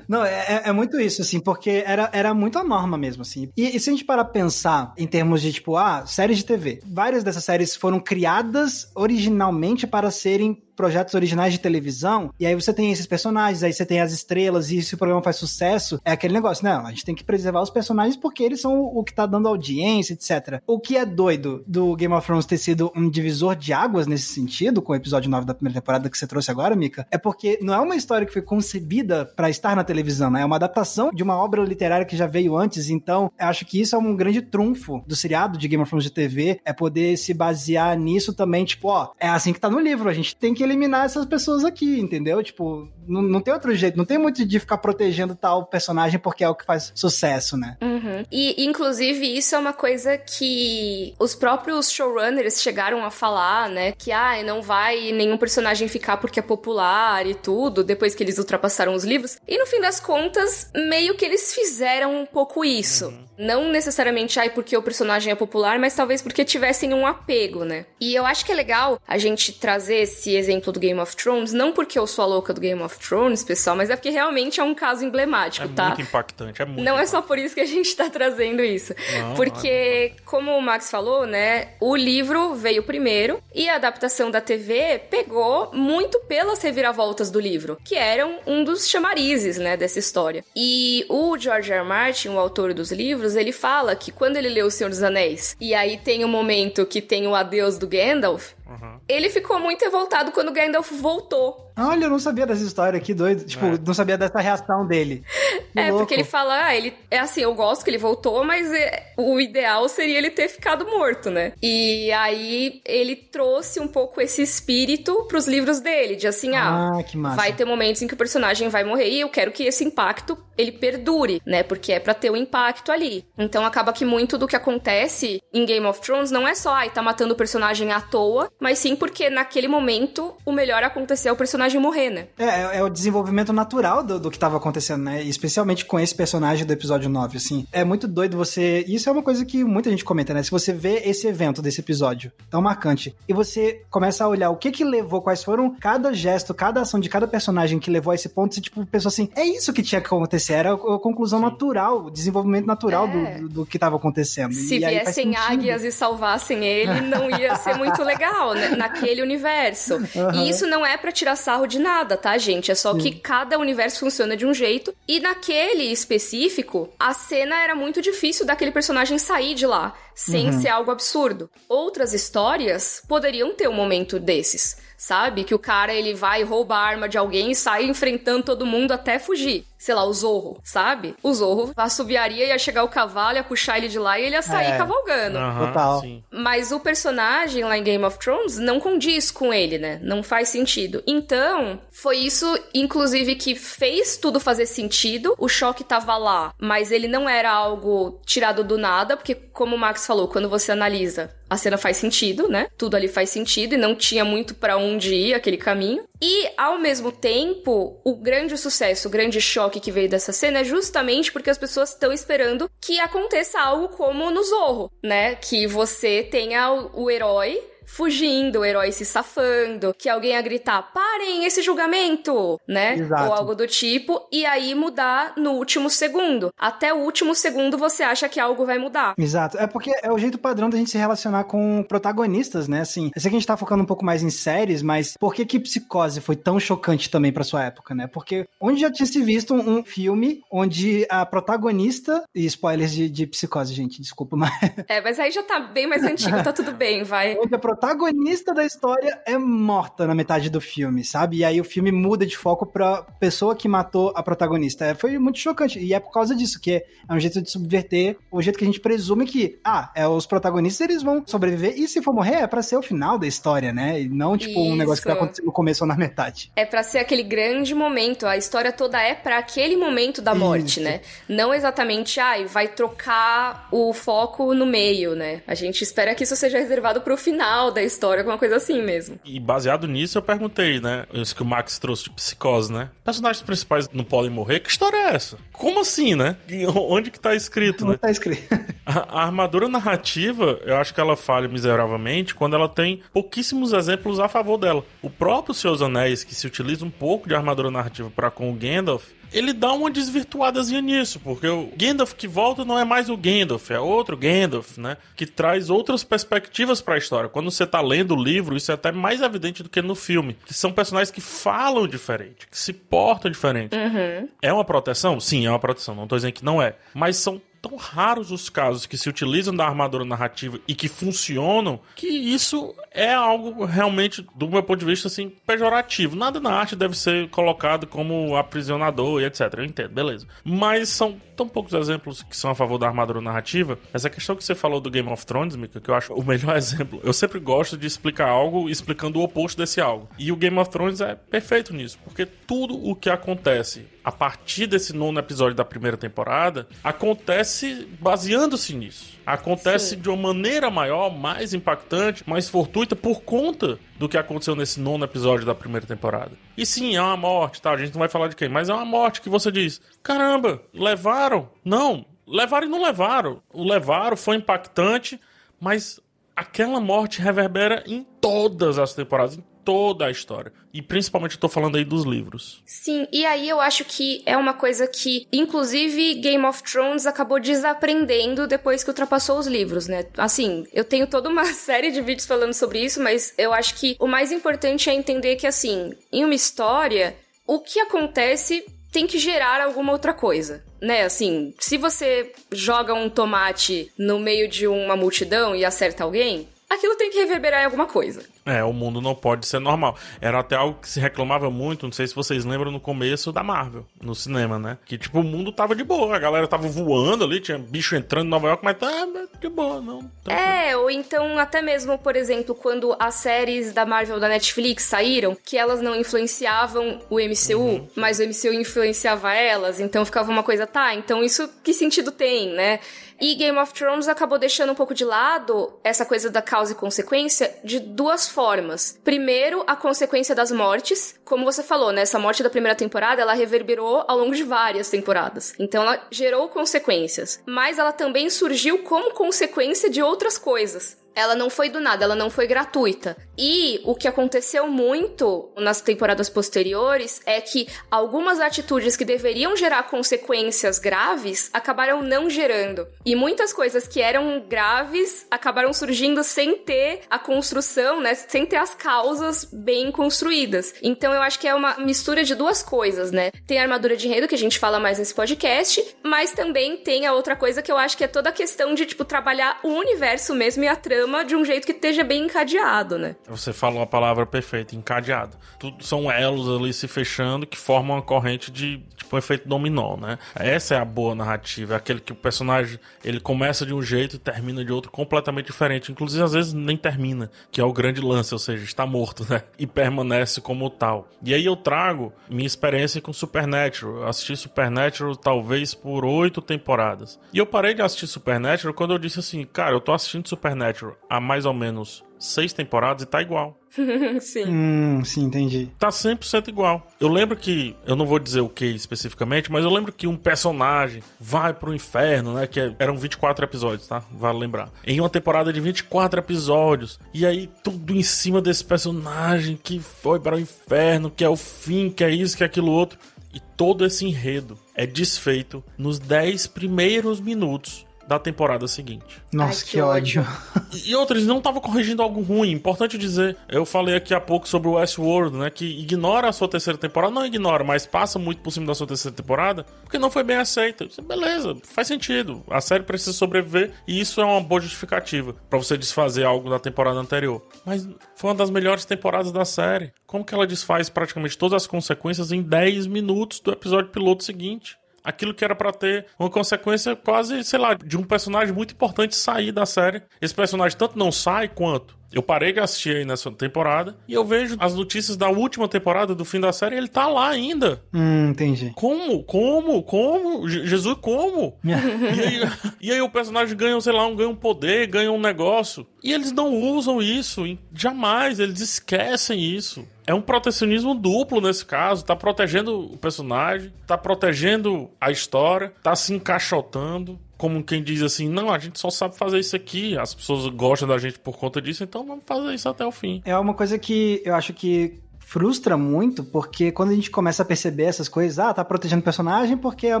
Não, é, é, é muito isso, assim, porque era, era muito a norma mesmo, assim. E, e se a gente parar pensar em termos de, tipo, ah, séries de TV, várias dessas séries foram criadas originalmente para serem projetos originais de televisão, e aí você tem esses personagens, aí você tem as estrelas, e se o programa faz sucesso, é aquele negócio, não, a gente tem que preservar os personagens porque eles são o que tá dando audiência, etc. O que é doido do Game of Thrones ter sido um divisor de águas nesse sentido, com o episódio 9 da primeira temporada que você trouxe agora, Mika, é porque não é uma história que foi concebida para estar na televisão, né? É uma adaptação de uma obra literária que já veio antes, então acho que isso é um grande trunfo do seriado de Game of Thrones de TV, é poder se basear nisso também, tipo, ó, é assim que tá no livro, a gente tem que eliminar essas pessoas aqui, entendeu? Tipo, Não, não tem outro jeito, não tem muito de ficar protegendo tal personagem porque é o que faz sucesso, né? Uhum. E, inclusive, isso é uma coisa que os próprios showrunners chegaram a falar, né? Que, ah, não vai nenhum personagem ficar porque é popular e tudo, depois que eles ultrapassaram os livros. E no fim das contas, meio que eles fizeram um pouco isso. Uhum. Não necessariamente, ai, porque o personagem é popular, mas talvez porque tivessem um apego, né? E eu acho que é legal a gente trazer esse exemplo do Game of Thrones, não porque eu sou a louca do Game of Thrones, pessoal, mas é porque realmente é um caso emblemático, é tá? É muito impactante, é muito. Não impactante. é só por isso que a gente tá trazendo isso. Não, porque, não. como o Max falou, né, o livro veio primeiro e a adaptação da TV pegou muito pelas reviravoltas do livro, que eram um dos chamarizes, né, dessa história. E o George R. R. Martin, o autor dos livros, ele fala que quando ele leu O Senhor dos Anéis, e aí tem o um momento que tem o adeus do Gandalf, Uhum. Ele ficou muito revoltado quando Gandalf voltou. Olha, eu não sabia dessa história, que doido. Tipo, é. não sabia dessa reação dele. Que é, louco. porque ele fala, ah, ele é assim, eu gosto que ele voltou, mas é, o ideal seria ele ter ficado morto, né? E aí ele trouxe um pouco esse espírito pros livros dele, de assim, ah, ah vai ter momentos em que o personagem vai morrer e eu quero que esse impacto ele perdure, né? Porque é para ter o um impacto ali. Então acaba que muito do que acontece em Game of Thrones não é só, ai, tá matando o personagem à toa, mas sim porque naquele momento o melhor acontecer é o personagem morrer, né? É, é, é o desenvolvimento natural do, do que tava acontecendo, né? Especialmente com esse personagem do episódio 9, assim. É muito doido você. Isso é uma coisa que muita gente comenta, né? Se você vê esse evento desse episódio tão marcante e você começa a olhar o que que levou, quais foram cada gesto, cada ação de cada personagem que levou a esse ponto, você, tipo, pensou assim, é isso que tinha que acontecer, era a conclusão Sim. natural, o desenvolvimento natural é. do, do, que tava acontecendo. Se e viessem águias e salvassem ele, não ia ser muito legal né, naquele universo. Uhum. E isso não é para tirar sarro de nada, tá, gente? É só Sim. que cada universo funciona de um jeito. E naquele específico, a cena era muito difícil daquele personagem sair de lá, sem uhum. ser algo absurdo. Outras histórias poderiam ter um momento desses sabe? Que o cara ele vai roubar a arma de alguém e sai enfrentando todo mundo até fugir sei lá, o Zorro, sabe? O Zorro assobiaria, ia chegar o cavalo, ia puxar ele de lá e ele ia sair é. cavalgando. Uhum, Total. Sim. Mas o personagem lá em Game of Thrones não condiz com ele, né? Não faz sentido. Então, foi isso, inclusive, que fez tudo fazer sentido. O choque tava lá, mas ele não era algo tirado do nada, porque, como o Max falou, quando você analisa, a cena faz sentido, né? Tudo ali faz sentido e não tinha muito para onde ir aquele caminho. E, ao mesmo tempo, o grande sucesso, o grande choque que veio dessa cena é justamente porque as pessoas estão esperando que aconteça algo como no Zorro, né? Que você tenha o, herói fugindo, o herói se safando, que alguém ia gritar: parem esse julgamento, né? Exato. Ou algo do tipo, e aí mudar no último segundo. Até o último segundo você acha que algo vai mudar. Exato. É porque é o jeito padrão da gente se relacionar com protagonistas, né? Assim, eu sei que a gente tá focando um pouco mais em séries, mas por que que Psicose foi tão chocante também pra sua época, né? Porque onde já tinha se visto um filme onde a protagonista, e spoilers de, de Psicose, gente, desculpa, mas... É, mas aí já tá bem mais antigo, tá tudo bem, vai. Onde a protagonista da história é morta na metade do filme, sabe? E aí o filme muda de foco pra pessoa que matou a protagonista. É, foi muito chocante. E é por causa disso, que é um jeito de subverter o jeito que a gente presume que, ah, é, os protagonistas eles vão sobreviver e se for morrer é pra ser o final da história, né? E não, tipo, Isso. um negócio que vai acontecer no começo ou na metade. É pra ser aquele grande momento. A história toda é para aquele momento da morte, Isso. né? Não exatamente, ai, ah, vai trocar o foco no meio, né? A gente espera que isso seja reservado pro final da história, alguma coisa assim mesmo. E baseado nisso, eu perguntei, né? Isso que o Max trouxe de psicose, né? Personagens principais não podem morrer? Que história é essa? Como assim, né? E onde que tá escrito, Onde né? tá escrito? A, a, armadura narrativa, eu acho que ela falha miseravelmente quando ela tem pouquíssimos exemplos a favor dela. O próprio Seus Anéis, que se utiliza um pouco de armadura narrativa para com o Gandalf, ele dá uma desvirtuadazinha nisso, porque o Gandalf que volta não é mais o Gandalf, é outro Gandalf, né? Que traz outras perspectivas para a história. Quando você tá lendo o livro, isso é até mais evidente do que no filme, que são personagens que falam diferente, que se portam diferente. Uhum. É uma proteção? Sim, é uma proteção, não tô dizendo que não é, mas são tão raros os casos que se utilizam da armadura narrativa e que funcionam que isso é algo realmente, do meu ponto de vista, assim, pejorativo. Nada na arte deve ser colocado como aprisionador e etc. Eu entendo, beleza. Mas são tão poucos exemplos que são a favor da armadura narrativa. Essa questão que você falou do Game of Thrones, Mika, que eu acho o melhor exemplo. Eu sempre gosto de explicar algo explicando o oposto desse algo. E o Game of Thrones é perfeito nisso, porque tudo o que acontece a partir desse nono episódio da primeira temporada acontece baseando-se nisso. Acontece Sim. de uma maneira maior, mais impactante, mais fortuita por conta do que aconteceu nesse nono episódio da primeira temporada. E sim, é uma morte, tá? A gente não vai falar de quem, mas é uma morte que você diz: caramba, levaram? Não, levaram e não levaram. O levaram, foi impactante, mas aquela morte reverbera em todas as temporadas, em toda a história. E principalmente eu tô falando aí dos livros. Sim, e aí eu acho que é uma coisa que, inclusive, Game of Thrones acabou desaprendendo depois que ultrapassou os livros, né? Assim, eu tenho toda uma série de vídeos falando sobre isso, mas eu acho que o mais importante é entender que, assim, em uma história, o que acontece tem que gerar alguma outra coisa. Né, assim, se você joga um tomate no meio de uma multidão e acerta alguém, aquilo tem que reverberar em alguma coisa. É, o mundo não pode ser normal. Era até algo que se reclamava muito, não sei se vocês lembram, no começo da Marvel, no cinema, né? Que, tipo, o mundo tava de boa, a galera tava voando ali, tinha bicho entrando em Nova York, mas tá de boa, não. Tá é, ou então até mesmo, por exemplo, quando as séries da Marvel da Netflix saíram, que elas não influenciavam o MCU, uhum. mas o MCU influenciava elas, então ficava uma coisa, tá, então isso que sentido tem, né? E Game of Thrones acabou deixando um pouco de lado essa coisa da causa e consequência de duas formas. Primeiro, a consequência das mortes. Como você falou, né? Essa morte da primeira temporada, ela reverberou ao longo de várias temporadas. Então ela gerou consequências. Mas ela também surgiu como consequência de outras coisas ela não foi do nada, ela não foi gratuita. E o que aconteceu muito nas temporadas posteriores é que algumas atitudes que deveriam gerar consequências graves acabaram não gerando. E muitas coisas que eram graves acabaram surgindo sem ter a construção, né? Sem ter as causas bem construídas. Então eu acho que é uma mistura de duas coisas, né? Tem a armadura de enredo, que a gente fala mais nesse podcast, mas também tem a outra coisa que eu acho que é toda a questão de, tipo, trabalhar o universo mesmo e a trama de um jeito que esteja bem encadeado, né? Você falou a palavra perfeita, encadeado. Tudo são elos ali se fechando que formam uma corrente de tipo um efeito dominó, né? Essa é a boa narrativa, é aquele que o personagem ele começa de um jeito e termina de outro completamente diferente, inclusive às vezes nem termina, que é o grande lance, ou seja, está morto, né? E permanece como tal. E aí eu trago minha experiência com Supernatural. Eu assisti Supernatural talvez por oito temporadas. E eu parei de assistir Supernatural quando eu disse assim, cara, eu tô assistindo Supernatural há mais ou menos seis temporadas e tá igual. sim. Hum, sim, entendi. Tá 100% igual. Eu lembro que, eu não vou dizer o que especificamente, mas eu lembro que um personagem vai pro inferno, né? Que é, eram 24 episódios, tá? Vale lembrar. Em uma temporada de 24 episódios. E aí, tudo em cima desse personagem que foi para o inferno, que é o fim, que é isso, que é aquilo outro. E todo esse enredo é desfeito nos 10 primeiros minutos da temporada seguinte. Nossa, Ai, que, que, ódio. E, e outros não estavam corrigindo algo ruim. Importante dizer, eu falei aqui há pouco sobre o Westworld, né? Que ignora a sua terceira temporada. Não ignora, mas passa muito por cima da sua terceira temporada, porque não foi bem aceita. Beleza, faz sentido. A série precisa sobreviver e isso é uma boa justificativa para você desfazer algo da temporada anterior. Mas foi uma das melhores temporadas da série. Como que ela desfaz praticamente todas as consequências em 10 minutos do episódio piloto seguinte? Aquilo que era para ter uma consequência quase, sei lá, de um personagem muito importante sair da série. Esse personagem tanto não sai quanto eu parei de assistir aí nessa temporada e eu vejo as notícias da última temporada do fim da série, ele tá lá ainda. Hum, entendi. Como? Como? Como? Jesus, como? e, aí, e, aí, o personagem ganha, sei lá, um, ganha um poder, ganha um negócio. E eles não usam isso, jamais, eles esquecem isso. É um protecionismo duplo nesse caso. Tá protegendo o personagem, tá protegendo a história, tá se encaixotando como quem diz assim, não, a gente só sabe fazer isso aqui, as pessoas gostam da gente por conta disso, então vamos fazer isso até o fim. É uma coisa que eu acho que frustra muito, porque quando a gente começa a perceber essas coisas, ah, tá protegendo o personagem porque é um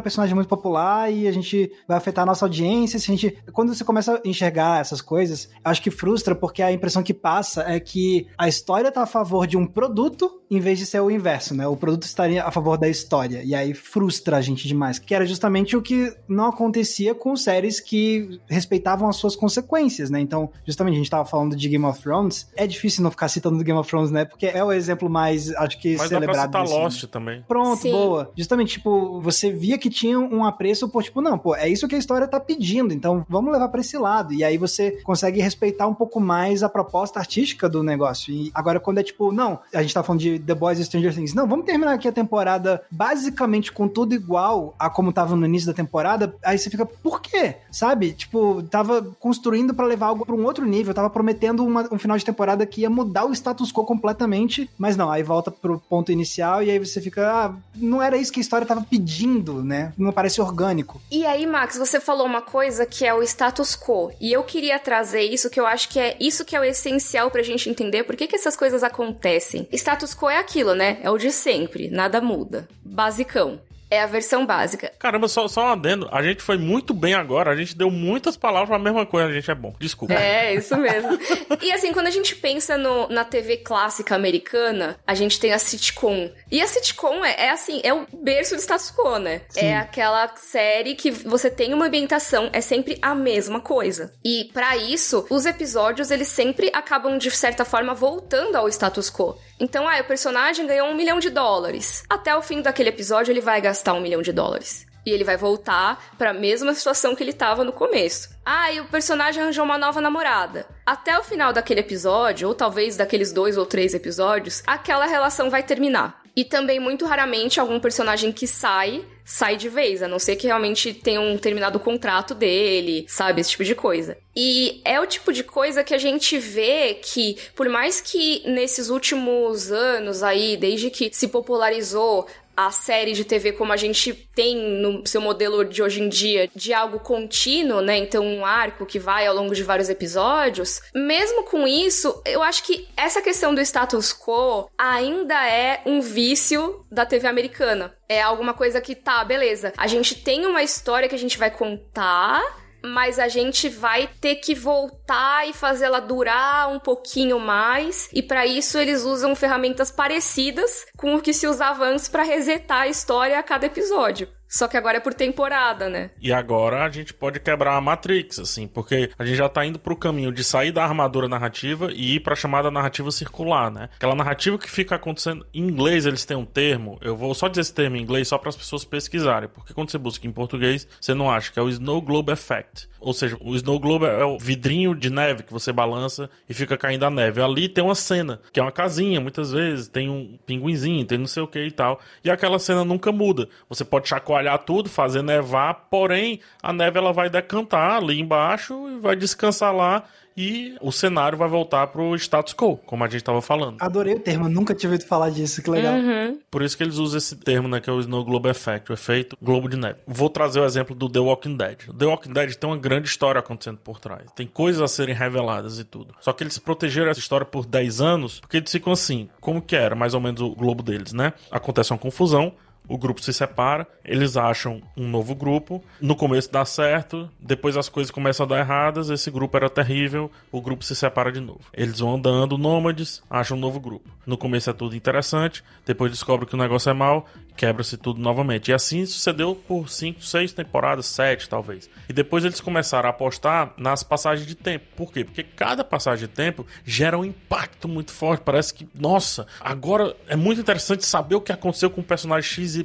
personagem muito popular e a gente vai afetar a nossa audiência. Se a gente... Quando você começa a enxergar essas coisas, acho que frustra porque a impressão que passa é que a história tá a favor de um produto em vez de ser o inverso, né? O produto estaria a favor da história. E aí frustra a gente demais. Que era justamente o que não acontecia com séries que respeitavam as suas consequências, né? Então, justamente a gente tava falando de Game of Thrones. É difícil não ficar citando Game of Thrones, né? Porque é o exemplo mais, acho que, Mas celebrado. Mas disso, Lost né? também. Pronto, Sim. boa. Justamente, tipo, você via que tinha um apreço por, tipo, não, pô, é isso que a história tá pedindo, então vamos levar pra esse lado. E aí você consegue respeitar um pouco mais a proposta artística do negócio. E agora, quando é tipo, não, a gente tá falando de The Boys e Stranger Things, não, vamos terminar aqui a temporada basicamente com tudo igual a como tava no início da temporada, aí você fica, por quê? Sabe? Tipo, tava construindo pra levar algo pra um outro nível, tava prometendo uma- um final de temporada que ia mudar o status quo completamente, mas não, aí volta pro ponto inicial e aí você fica, ah, não era isso que a história tava pedindo, né? Não parece orgânico. E aí, Max, você falou uma coisa que é o status quo. E eu queria trazer isso, que eu acho que é isso que é o essencial pra gente entender por que, que essas coisas acontecem. Status quo é aquilo, né? É o de sempre, nada muda. Basicão. É a versão básica. Caramba, só, só um adendo. A gente foi muito bem agora. A gente deu muitas palavras pra mesma coisa. A gente é bom. Desculpa. É, isso mesmo. e assim, quando a gente pensa no- na TV clássica americana, a gente tem a sitcom. E a sitcom é, é assim, é o berço do status quo, né? É aquela série que você tem uma ambientação, é sempre a mesma coisa. E pra isso, os episódios, eles sempre acabam, de certa forma, voltando ao status quo. Então, ah, o personagem ganhou um milhão de dólares. Até o fim daquele episódio, ele vai gastar um milhão de dólares. E ele vai voltar pra mesma situação que ele tava no começo. Ah, e o personagem arranjou uma nova namorada. Até o final daquele episódio, ou talvez daqueles dois ou três episódios, aquela relação vai terminar. E também, muito raramente, algum personagem que sai, sai de vez, a não ser que realmente tenham terminado o contrato dele, sabe? Esse tipo de coisa. E é o tipo de coisa que a gente vê que, por mais que nesses últimos anos aí, desde que se popularizou a série de TV como a gente tem no seu modelo de hoje em dia, de algo contínuo, né? Então, um arco que vai ao longo de vários episódios. Mesmo com isso, eu acho que essa questão do status quo ainda é um vício da TV americana. É alguma coisa que tá, beleza. A gente tem uma história que a gente vai contar mas a gente vai ter que voltar e fazer ela durar um pouquinho mais. E para isso eles usam ferramentas parecidas com o que se usava antes para resetar a história a cada episódio. Só que agora é por temporada, né? E agora a gente pode quebrar a Matrix, assim, porque a gente já tá indo pro caminho de sair da armadura narrativa e ir pra chamada narrativa circular, né? Aquela narrativa que fica acontecendo. Em inglês eles têm um termo, eu vou só dizer esse termo em inglês só para as pessoas pesquisarem, porque quando você busca em português, você não acha, que é o Snow Globe Effect. Ou seja, o Snow Globe é o vidrinho de neve que você balança e fica caindo a neve. Ali tem uma cena, que é uma casinha, muitas vezes, tem um pinguinzinho, tem não sei o que e tal. E aquela cena nunca muda. Você pode chacoalhar tudo, fazer nevar, porém a neve ela vai decantar ali embaixo e vai descansar lá e o cenário vai voltar pro status quo, como a gente tava falando. Adorei o termo, nunca tinha ouvido falar disso, que legal. Uhum. Por isso que eles usam esse termo, né, que é o Snow Globe Effect, o efeito globo de neve. Vou trazer o exemplo do The Walking Dead. The Walking Dead tem uma grande história acontecendo por trás. Tem coisas a serem reveladas e tudo. Só que eles protegeram essa história por 10 anos, porque eles ficam assim, como que era mais ou menos o globo deles, né? Acontece uma confusão, o grupo se separa, eles acham um novo grupo. No começo dá certo, depois as coisas começam a dar erradas. Esse grupo era terrível, o grupo se separa de novo. Eles vão andando nômades, acham um novo grupo. No começo é tudo interessante, depois descobre que o negócio é mau, quebra-se tudo novamente. E assim sucedeu por 5, 6 temporadas, 7 talvez. E depois eles começaram a apostar nas passagens de tempo. Por quê? Porque cada passagem de tempo gera um impacto muito forte. Parece que, nossa, agora é muito interessante saber o que aconteceu com o personagem XYZ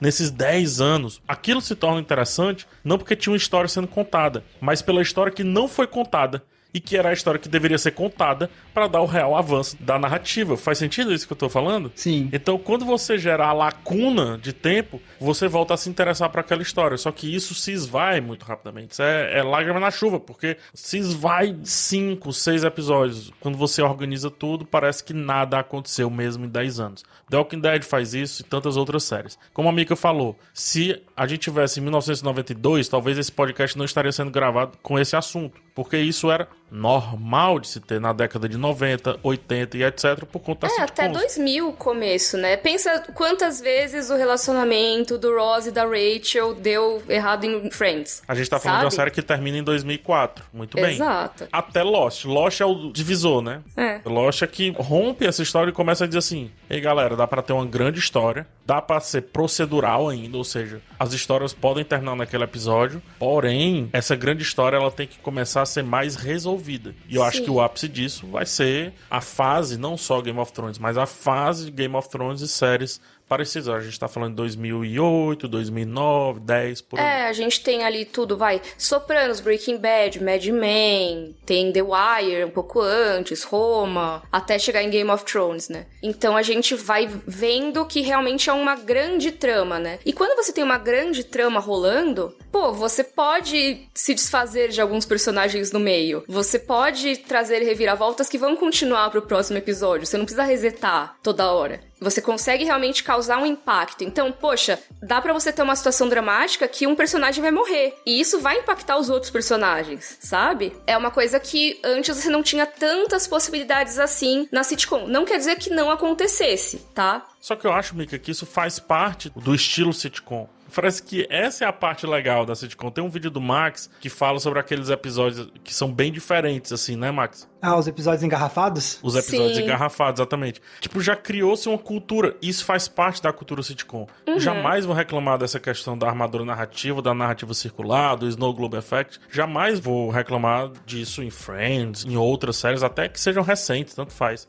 nesses 10 anos. Aquilo se torna interessante não porque tinha uma história sendo contada, mas pela história que não foi contada e que era a história que deveria ser contada para dar o real avanço da narrativa. Faz sentido isso que eu tô falando? Sim. Então, quando você gerar a lacuna de tempo, você volta a se interessar por aquela história. Só que isso se esvai muito rapidamente. Isso é, é lágrima na chuva, porque se esvai cinco, seis episódios. Quando você organiza tudo, parece que nada aconteceu mesmo em 10 anos. The Walking Dead faz isso e tantas outras séries. Como a Mika falou, se a gente tivesse em 1992, talvez esse podcast não estaria sendo gravado com esse assunto. Porque isso era normal de se ter na década de 90, 80 e etc. por conta É, até 2000 o começo, né? Pensa quantas vezes o relacionamento do Ross e da Rachel deu errado em Friends. A gente tá falando sabe? de uma série que termina em 2004. Muito bem. Exato. Até Lost. Lost é o divisor, né? É. Lost é que rompe essa história e começa a dizer assim: Ei galera, dá pra ter uma grande história, dá pra ser procedural ainda, ou seja, as histórias podem terminar naquele episódio, porém, essa grande história ela tem que começar a ser mais resolvida. E eu acho Sim. que o ápice disso vai ser a fase, não só Game of Thrones, mas a fase de Game of Thrones e séries parecidas. A gente tá falando de 2008, 2009, 10, por aí. É, a gente tem ali tudo, vai. Sopranos, Breaking Bad, Mad Men, tem The Wire um pouco antes, Roma, até chegar em Game of Thrones, né? Então a gente vai vendo que realmente é uma grande trama, né? E quando você tem uma grande trama rolando, pô, você pode se desfazer de alguns personagens no meio. Você pode trazer reviravoltas que vão continuar pro próximo episódio. Você não precisa resetar toda hora. Você consegue realmente causar um impacto. Então, poxa, dá pra você ter uma situação dramática que um personagem vai morrer. E isso vai impactar os outros personagens, sabe? É uma coisa que antes você não tinha tantas possibilidades assim na sitcom. Não quer dizer que não acontecesse, tá? Só que eu acho, Mika, que isso faz parte do estilo sitcom. Parece que essa é a parte legal da sitcom. Tem um vídeo do Max que fala sobre aqueles episódios que são bem diferentes, assim, né, Max? Ah, os episódios engarrafados? Os episódios Sim. engarrafados, exatamente. Tipo, já criou-se uma cultura. Isso faz parte da cultura sitcom. Jamais vou reclamar dessa questão da armadura narrativa, da narrativa circular, do Snow Globe Effect. Jamais vou reclamar disso em Friends, em outras séries, até que sejam recentes, tanto faz.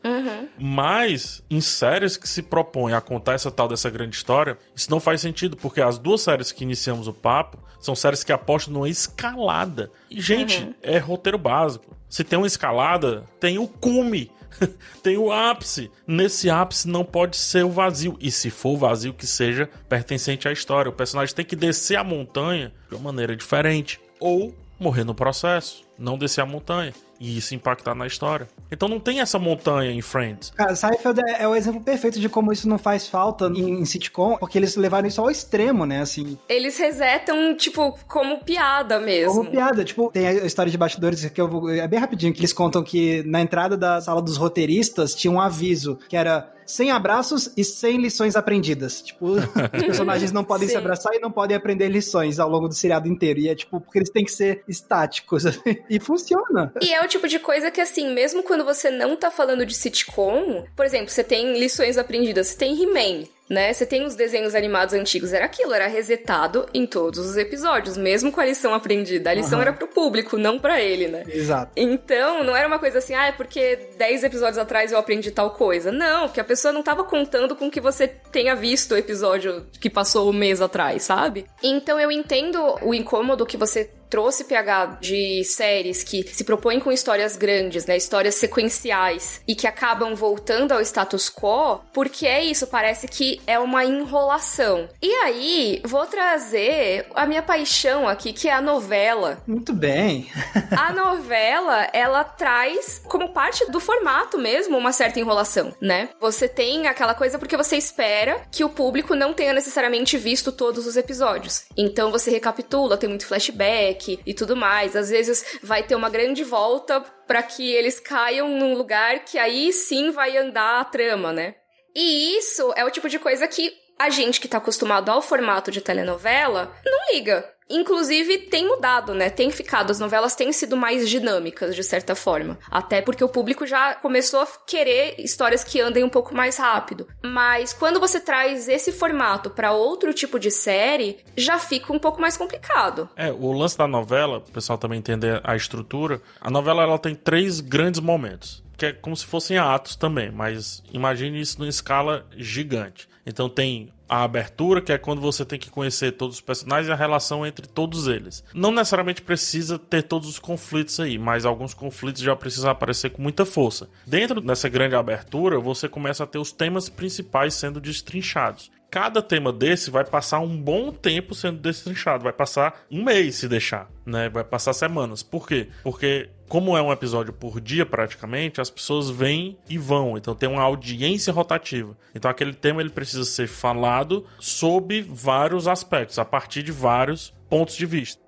Mas, em séries que se propõem a contar essa tal dessa grande história, isso não faz sentido, porque as duas séries que iniciamos o papo são séries que apostam numa escalada. E, gente, é roteiro básico. Se tem uma escalada, tem o cume. tem o ápice. Nesse ápice não pode ser o vazio. E se for vazio, que seja pertencente à história. O personagem tem que descer a montanha de uma maneira diferente. Ou morrer no processo. Não descer a montanha. E isso impactar na história. Então não tem essa montanha em Friends. Cara, Seinfeld é, é o exemplo perfeito de como isso não faz falta em, em sitcom, porque eles levaram isso ao extremo, né? Assim, Eles resetam, tipo, como piada mesmo. como piada. Tipo, tem a história de bastidores que eu vou. É bem rapidinho, que eles contam que na entrada da sala dos roteiristas tinha um aviso que era. Sem abraços e sem lições aprendidas. Tipo, os personagens não podem se abraçar e não podem aprender lições ao longo do seriado inteiro. E é tipo, porque eles têm que ser estáticos. e funciona. E é o tipo de coisa que, assim, mesmo quando você não tá falando de sitcom, por exemplo, você tem lições aprendidas, você tem He-Man, né? Você tem os desenhos animados antigos, era aquilo, era resetado em todos os episódios, mesmo com a lição aprendida. A lição Aham. era pro público, não pra ele, né? Exato. Então, não era uma coisa assim, ah, é porque 10 episódios atrás eu aprendi tal coisa. Não, porque a pessoa não tava contando com que você tenha visto o episódio que passou um mês atrás, sabe? Então eu entendo o incômodo que você trouxe PH de séries que se propõem com histórias grandes, né, histórias sequenciais e que acabam voltando ao status quo, porque é isso, parece que é uma enrolação. E aí, vou trazer a minha paixão aqui, que é a novela. Muito bem. A novela, ela traz como parte do formato mesmo uma certa enrolação, né? Você tem aquela coisa porque você espera que o público não tenha necessariamente visto todos os episódios. Então você recapitula, tem muito flashback e tudo mais. Às vezes vai ter uma grande volta pra que eles caiam num lugar que aí sim vai andar a trama, né? E isso é o tipo de coisa que a gente que tá acostumado ao formato de telenovela não liga. Inclusive, tem mudado, né? Tem ficado. As novelas têm sido mais dinâmicas, de certa forma. Até porque o público já começou a querer histórias que andem um pouco mais rápido. Mas quando você traz esse formato pra outro tipo de série, já fica um pouco mais complicado. É, o lance da novela, o pessoal também entender a estrutura. A novela ela tem três grandes momentos, que é como se fossem atos também, mas imagine isso numa escala gigante. Então tem a abertura, que é quando você tem que conhecer todos os personagens e a relação entre todos eles. Não necessariamente precisa ter todos os conflitos aí, mas alguns conflitos já precisam aparecer com muita força. Dentro dessa grande abertura, você começa a ter os temas principais sendo destrinchados cada tema desse vai passar um bom tempo sendo destrinchado. Vai passar um mês se deixar, né? Vai passar semanas. Por quê? Porque, como é um episódio por dia praticamente, as pessoas vêm e vão. Então tem uma audiência rotativa. Então aquele tema ele precisa ser falado sob vários aspectos, a partir de vários pontos de vista.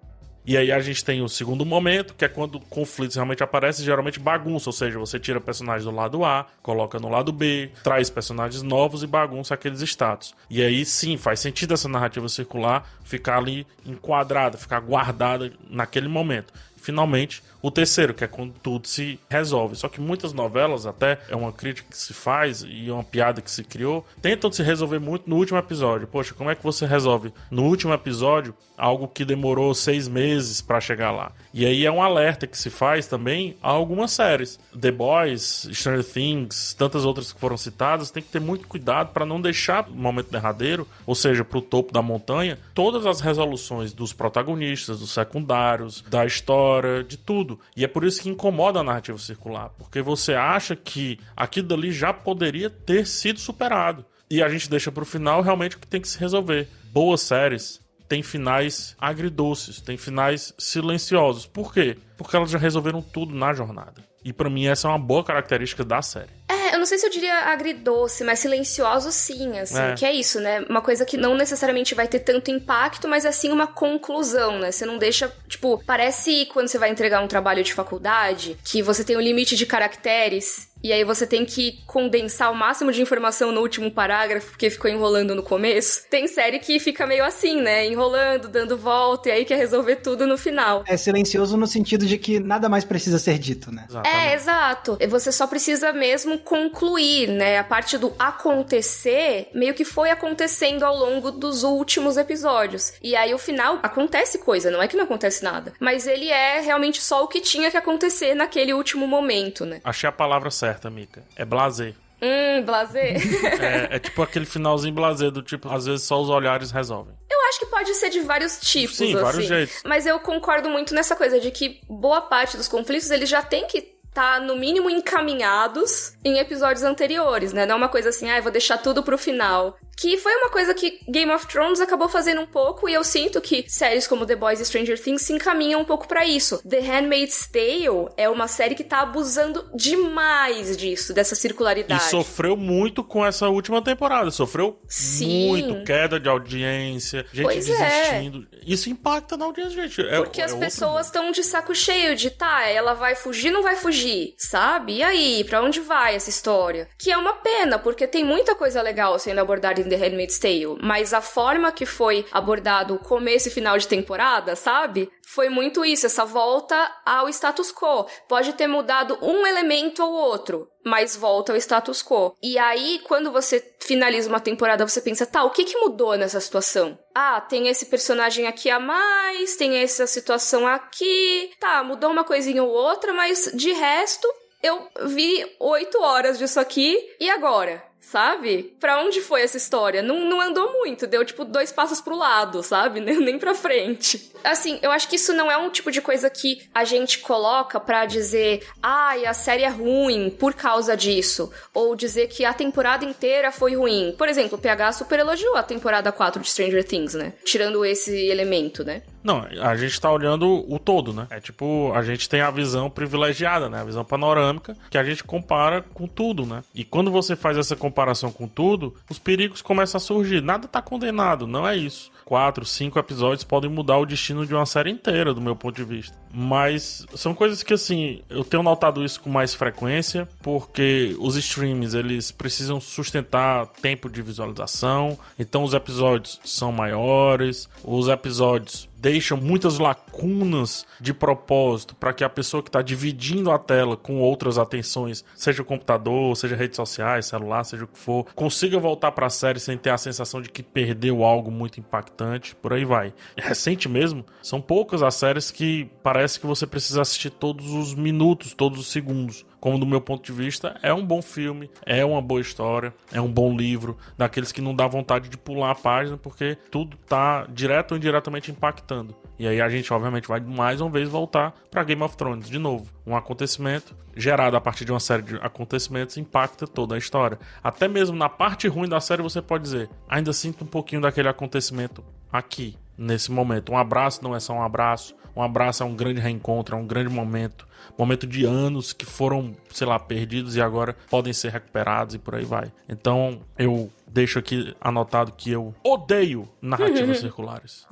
E aí a gente tem o segundo momento, que é quando conflitos realmente aparecem, geralmente bagunça, ou seja, você tira personagens do lado A, coloca no lado B, traz personagens novos e bagunça aqueles status. E aí sim, faz sentido essa narrativa circular ficar ali enquadrada, ficar guardada naquele momento finalmente o terceiro, que é quando tudo se resolve. Só que muitas novelas, até é uma crítica que se faz e é uma piada que se criou, tentam se resolver muito no último episódio. Poxa, como é que você resolve no último episódio algo que demorou seis meses para chegar lá? E aí é um alerta que se faz também a algumas séries. The Boys, Stranger Things, tantas outras que foram citadas, tem que ter muito cuidado para não deixar o momento derradeiro, ou seja, para o topo da montanha, todas as resoluções dos protagonistas, dos secundários, da história, de tudo e é por isso que incomoda a narrativa circular, porque você acha que aquilo dali já poderia ter sido superado. E a gente deixa pro final realmente o que tem que se resolver. Boas séries têm finais agridoces, têm finais silenciosos. Por quê? Porque elas já resolveram tudo na jornada. E para mim essa é uma boa característica da série. Eu não sei se eu diria agridoce, mas silencioso sim, assim. É. Que é isso, né? Uma coisa que não necessariamente vai ter tanto impacto, mas assim uma conclusão, né? Você não deixa, tipo, parece quando você vai entregar um trabalho de faculdade, que você tem um limite de caracteres e aí você tem que condensar o máximo de informação no último parágrafo, porque ficou enrolando no começo. Tem série que fica meio assim, né? Enrolando, dando volta, e aí quer resolver tudo no final. É silencioso no sentido de que nada mais precisa ser dito, né? Exatamente. É, exato. Você só precisa mesmo concluir, né? A parte do acontecer meio que foi acontecendo ao longo dos últimos episódios. E aí o final acontece coisa, não é que não acontece nada. Mas ele é realmente só o que tinha que acontecer naquele último momento, né? Achei a palavra certa certa, Mika. É blazer. Hum, blazer. é, é tipo aquele finalzinho blazer do tipo, às vezes só os olhares resolvem. Eu acho que pode ser de vários tipos, Sim, assim. vários jeitos. Mas eu concordo muito nessa coisa de que boa parte dos conflitos eles já tem que tá, no mínimo, encaminhados em episódios anteriores, né? Não é uma coisa assim, ah, vou deixar tudo pro final. Que foi uma coisa que Game of Thrones acabou fazendo um pouco, e eu sinto que séries como The Boys e Stranger Things se encaminham um pouco para isso. The Handmaid's Tale é uma série que tá abusando demais disso, dessa circularidade. E sofreu muito com essa última temporada. Sofreu Sim. muito, queda de audiência, gente pois é. desistindo. É. Isso impacta na audiência, gente. É, Porque é as pessoas estão de saco cheio de, tá, ela vai fugir, não vai fugir, sabe? E aí, para onde vai essa história? Que é uma pena, porque tem muita coisa legal sendo abordada The Handmaid's Tale, mas a forma que foi abordado o começo e final de temporada, sabe? Foi muito isso, essa volta ao status quo. Pode ter mudado um elemento ou outro, mas volta ao status quo. E aí, quando você finaliza uma temporada, você pensa, tá, o que que mudou nessa situação? Ah, tem esse personagem aqui a mais, tem essa situação aqui. Tá, mudou uma coisinha ou outra, mas de resto, eu vi oito horas disso aqui, e agora? Sabe? Pra onde foi essa história? Não, não andou muito, deu tipo dois passos pro lado, sabe? Nem pra frente. Assim, eu acho que isso não é um tipo de coisa que a gente coloca pra dizer, ai, ah, a série é ruim por causa disso. Ou dizer que a temporada inteira foi ruim. Por exemplo, o PH super elogiou a temporada 4 de Stranger Things, né? Tirando esse elemento, né? Não, a gente tá olhando o todo, né? É tipo, a gente tem a visão privilegiada, né? A visão panorâmica, que a gente compara com tudo, né? E quando você faz essa comparação com tudo, os perigos começam a surgir. Nada tá condenado, não é isso quatro, cinco episódios podem mudar o destino de uma série inteira, do meu ponto de vista. Mas são coisas que, assim, eu tenho notado isso com mais frequência, porque os streams, eles precisam sustentar tempo de visualização, então os episódios são maiores, os episódios deixam muitas lacunas de propósito para que a pessoa que está dividindo a tela com outras atenções, seja o computador, seja redes sociais, celular, seja o que for, consiga voltar para a série sem ter a sensação de que perdeu algo muito impactante, por aí vai. Recente mesmo, são poucas as séries que parece que você precisa assistir todos os minutos, todos os segundos como do meu ponto de vista, é um bom filme, é uma boa história, é um bom livro, daqueles que não dá vontade de pular a página, porque tudo tá direto ou indiretamente impactando. E aí a gente, obviamente, vai mais uma vez voltar para Game of Thrones de novo. Um acontecimento gerado a partir de uma série de acontecimentos impacta toda a história. Até mesmo na parte ruim da série você pode dizer, ainda sinto um pouquinho daquele acontecimento aqui. nesse momento. Um abraço não é só um abraço, um abraço é um grande reencontro, é um grande momento. Momento de anos que foram, sei lá, perdidos e agora podem ser recuperados e por aí vai. Então, eu deixo aqui anotado que eu odeio narrativas circulares.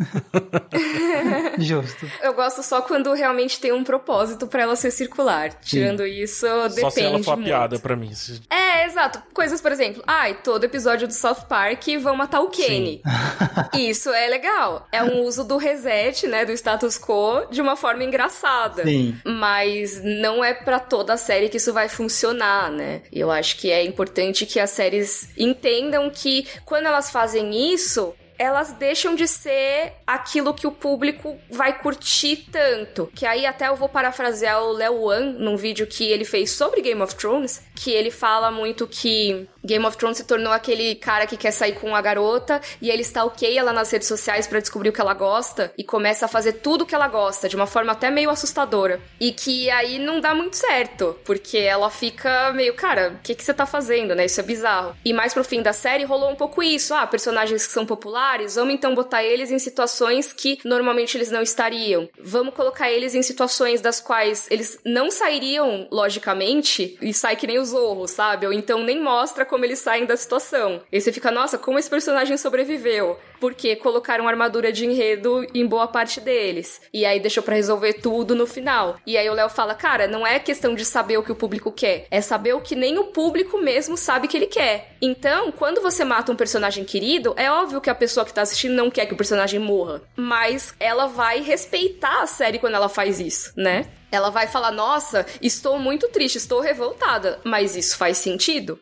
Justo. Eu gosto só quando realmente tem um propósito para ela ser circular. Tirando isso, depende Só se ela for muito. piada pra mim. É, exato. Coisas, por exemplo, ai, todo episódio do South Park vão matar o Kenny. Isso é legal. É um uso do reset, né, do status quo de uma forma engraçada. Sim. Mas não é pra toda a série que isso vai funcionar, né? E eu acho que é importante que as séries entendam que quando elas fazem isso, elas deixam de ser aquilo que o público vai curtir tanto. Que aí até eu vou parafrasear o Léo Wan num vídeo que ele fez sobre Game of Thrones, que ele fala muito que Game of Thrones se tornou aquele cara que quer sair com a garota e ele stalkeia ela nas redes sociais pra descobrir o que ela gosta e começa a fazer tudo o que ela gosta, de uma forma até meio assustadora. E que aí não dá muito certo, porque ela fica meio, cara, o que, que você tá fazendo, né? Isso é bizarro. E mais pro fim da série rolou um pouco isso. Ah, personagens que são populares, vamos então botar eles em situações que normalmente eles não estariam. Vamos colocar eles em situações das quais eles não sairiam logicamente e sai que nem o Zorro, sabe? Ou então nem mostra como eles saem da situação. E você fica, nossa, como esse personagem sobreviveu? Porque colocaram armadura de enredo em boa parte deles. E aí deixou pra resolver tudo no final. E aí o Léo fala, cara, não é questão de saber o que o público quer, é saber o que nem o público mesmo sabe que ele quer. Então, quando você mata um personagem querido, é óbvio que a pessoa que tá assistindo não quer que o personagem morra. Mas ela vai respeitar a série quando ela faz isso, né? Ela vai falar: Nossa, estou muito triste, estou revoltada. Mas isso faz sentido?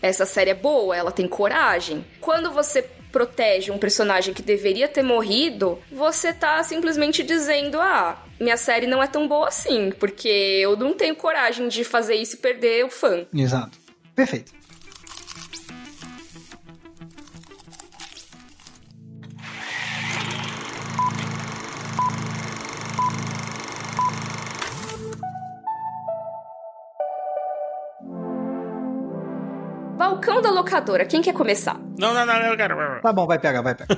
Essa série é boa, ela tem coragem. Quando você protege um personagem que deveria ter morrido, você tá simplesmente dizendo: Ah, minha série não é tão boa assim, porque eu não tenho coragem de fazer isso e perder o fã. Exato. Perfeito. Balcão da locadora, quem quer começar? Não, não, não, eu quero. Tá bom, vai pegar, vai pegar.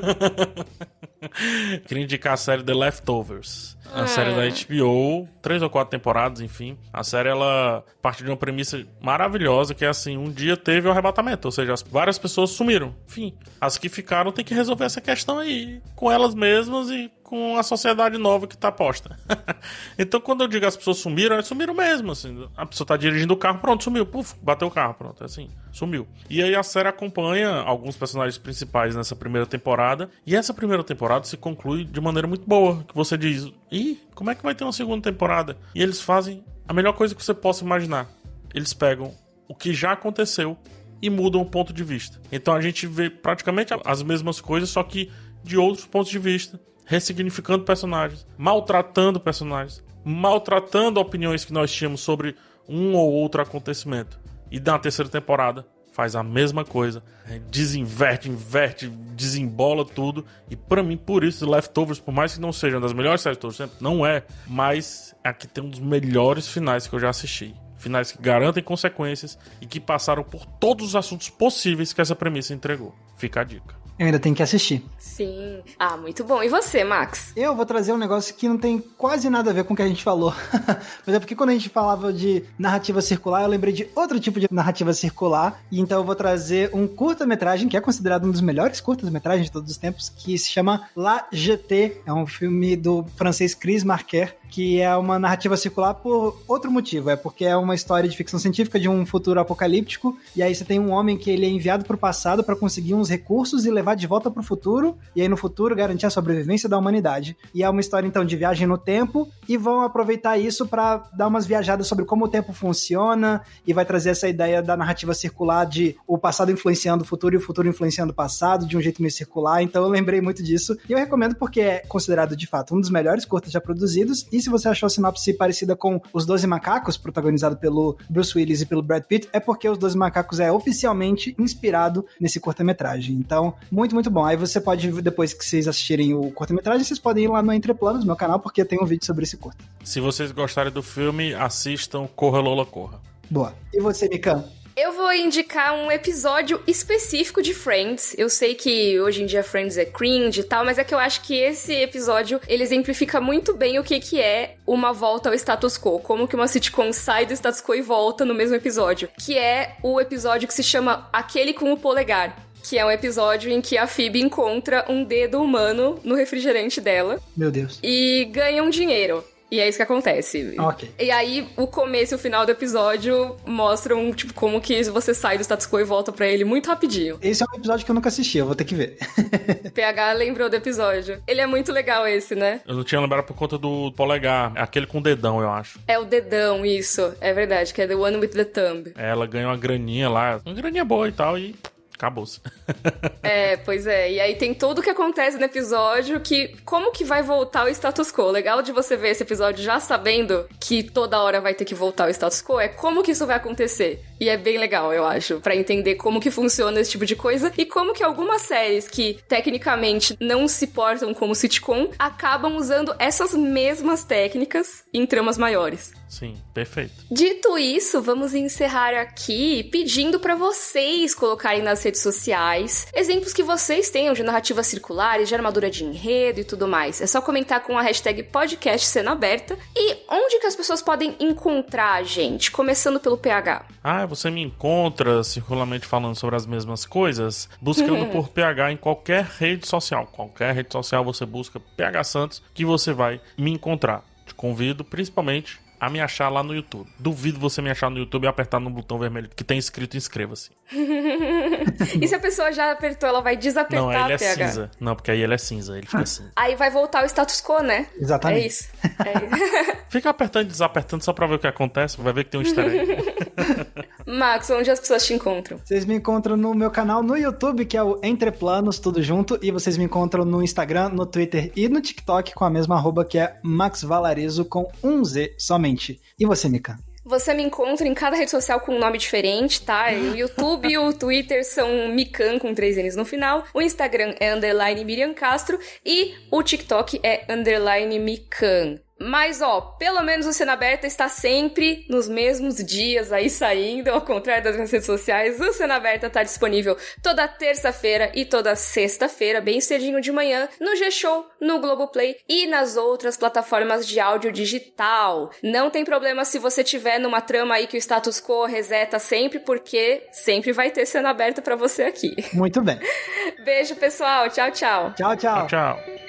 Queria indicar a série The Leftovers. A Ah. série da HBO, três ou quatro temporadas, enfim. A série, ela parte de uma premissa maravilhosa, que é assim, um dia teve o arrebatamento, ou seja, as- várias pessoas sumiram. Enfim, as que ficaram têm que resolver essa questão aí, com elas mesmas e com a sociedade nova que tá posta. então, quando eu digo as pessoas sumiram, elas sumiram mesmo, assim. A pessoa tá dirigindo o carro, pronto, sumiu. Puf, bateu o carro, pronto, é assim, sumiu. E aí a série acompanha alguns personagens principais nessa primeira temporada, e essa primeira temporada se conclui de maneira muito boa, que você diz, ih, como é que vai ter uma segunda temporada? E eles fazem a melhor coisa que você possa imaginar. Eles pegam o que já aconteceu e mudam o ponto de vista. Então a gente vê praticamente as mesmas coisas, só que de outros pontos de vista, ressignificando personagens, maltratando personagens, maltratando opiniões que nós tínhamos sobre um ou outro acontecimento. E na terceira temporada faz a mesma coisa, é, desinverte, inverte, desembola tudo. E pra mim, por isso, Leftovers, por mais que não seja uma das melhores séries de todos os não é, mas aqui tem um dos melhores finais que eu já assisti. Finais que garantem consequências e que passaram por todos os assuntos possíveis que essa premissa entregou. Fica a dica. Eu ainda tenho que assistir. Sim. Ah, muito bom. E você, Max? Eu vou trazer um negócio que não tem quase nada a ver com o que a gente falou. Mas é porque quando a gente falava de narrativa circular, eu lembrei de outro tipo de narrativa circular. E então eu vou trazer um curta-metragem, que é considerado um dos melhores curtas-metragens de todos os tempos, que se chama La GT. É um filme do francês Chris Marquer, que é uma narrativa circular por outro motivo. É porque é uma história de ficção científica de um futuro apocalíptico. E aí você tem um homem que ele é enviado pro passado para conseguir uns recursos e levar de volta pro futuro. E aí no futuro garantir a sobrevivência da humanidade. E é uma história então de viagem no tempo. E vão aproveitar isso para dar umas viajadas sobre como o tempo funciona. E vai trazer essa ideia da narrativa circular de o passado influenciando o futuro e o futuro influenciando o passado de um jeito meio circular. Então eu lembrei muito disso. E eu recomendo porque é considerado de fato um dos melhores curtas já produzidos. E se você achou a sinopse parecida com Os Doze Macacos, protagonizado pelo Bruce Willis e pelo Brad Pitt, é porque Os Doze Macacos é oficialmente inspirado nesse curta-metragem. Então, muito, muito bom. Aí você pode, depois que vocês assistirem o curta-metragem, vocês podem ir lá no Entreplanos, meu canal, porque tem um vídeo sobre esse curta. Se vocês gostarem do filme, assistam Corra Lola Corra. Boa. E você, Mikan? Eu vou indicar um episódio específico de Friends. Eu sei que hoje em dia Friends é cringe e tal, mas é que eu acho que esse episódio ele exemplifica muito bem o que, que é uma volta ao status quo. Como que uma sitcom sai do status quo e volta no mesmo episódio. Que é o episódio que se chama Aquele com o Polegar que é um episódio em que a Phoebe encontra um dedo humano no refrigerante dela. Meu Deus. E ganha um dinheiro. E é isso que acontece. Ok. E aí, o começo e o final do episódio mostram, tipo, como que você sai do status quo e volta para ele muito rapidinho. Esse é um episódio que eu nunca assisti, eu vou ter que ver. PH lembrou do episódio. Ele é muito legal esse, né? Eu não tinha lembrado por conta do polegar. É aquele com dedão, eu acho. É o dedão, isso. É verdade, que é The One with the Thumb. Ela ganha uma graninha lá. Uma graninha boa e tal, e acabou-se. é, pois é. E aí tem tudo o que acontece no episódio que como que vai voltar o status quo. Legal de você ver esse episódio já sabendo que toda hora vai ter que voltar o status quo é como que isso vai acontecer. E é bem legal, eu acho, para entender como que funciona esse tipo de coisa e como que algumas séries que tecnicamente não se portam como sitcom acabam usando essas mesmas técnicas em tramas maiores. Sim, perfeito. Dito isso, vamos encerrar aqui pedindo para vocês colocarem nas redes sociais exemplos que vocês tenham de narrativas circulares, de armadura de enredo e tudo mais. É só comentar com a hashtag podcast cena aberta e onde que as pessoas podem encontrar a gente, começando pelo PH. Ah, você me encontra circularmente falando sobre as mesmas coisas, buscando por PH em qualquer rede social. Qualquer rede social você busca PH Santos que você vai me encontrar. Te convido principalmente a me achar lá no YouTube. Duvido você me achar no YouTube e apertar no botão vermelho que tem escrito inscreva-se. e se a pessoa já apertou, ela vai desapertar Não, ele é PH. cinza. Não, porque aí ele é cinza, ele fica cinza. Aí vai voltar o status quo, né? Exatamente. É isso. É. Fica apertando e desapertando só pra ver o que acontece, vai ver que tem um easter. Max, onde as pessoas te encontram? Vocês me encontram no meu canal no YouTube, que é o Entre Planos, tudo junto, e vocês me encontram no Instagram, no Twitter e no TikTok com a mesma arroba que é Max Valarizo com um Z somente. E você, Mika? Você me encontra em cada rede social com um nome diferente, tá? O YouTube e o Twitter são Mikan com três N's no final. O Instagram é underline Miriam Castro e o TikTok é underline Mikan. Mas, ó, pelo menos o Cena Aberta está sempre nos mesmos dias aí saindo, ao contrário das minhas redes sociais. O Cena Aberta está disponível toda terça-feira e toda sexta-feira, bem cedinho de manhã, no G-Show, no Globoplay e nas outras plataformas de áudio digital. Não tem problema se você tiver numa trama aí que o status quo reseta sempre, porque sempre vai ter Cena Aberta para você aqui. Muito bem. Beijo, pessoal. Tchau, tchau. Tchau, tchau. tchau. tchau.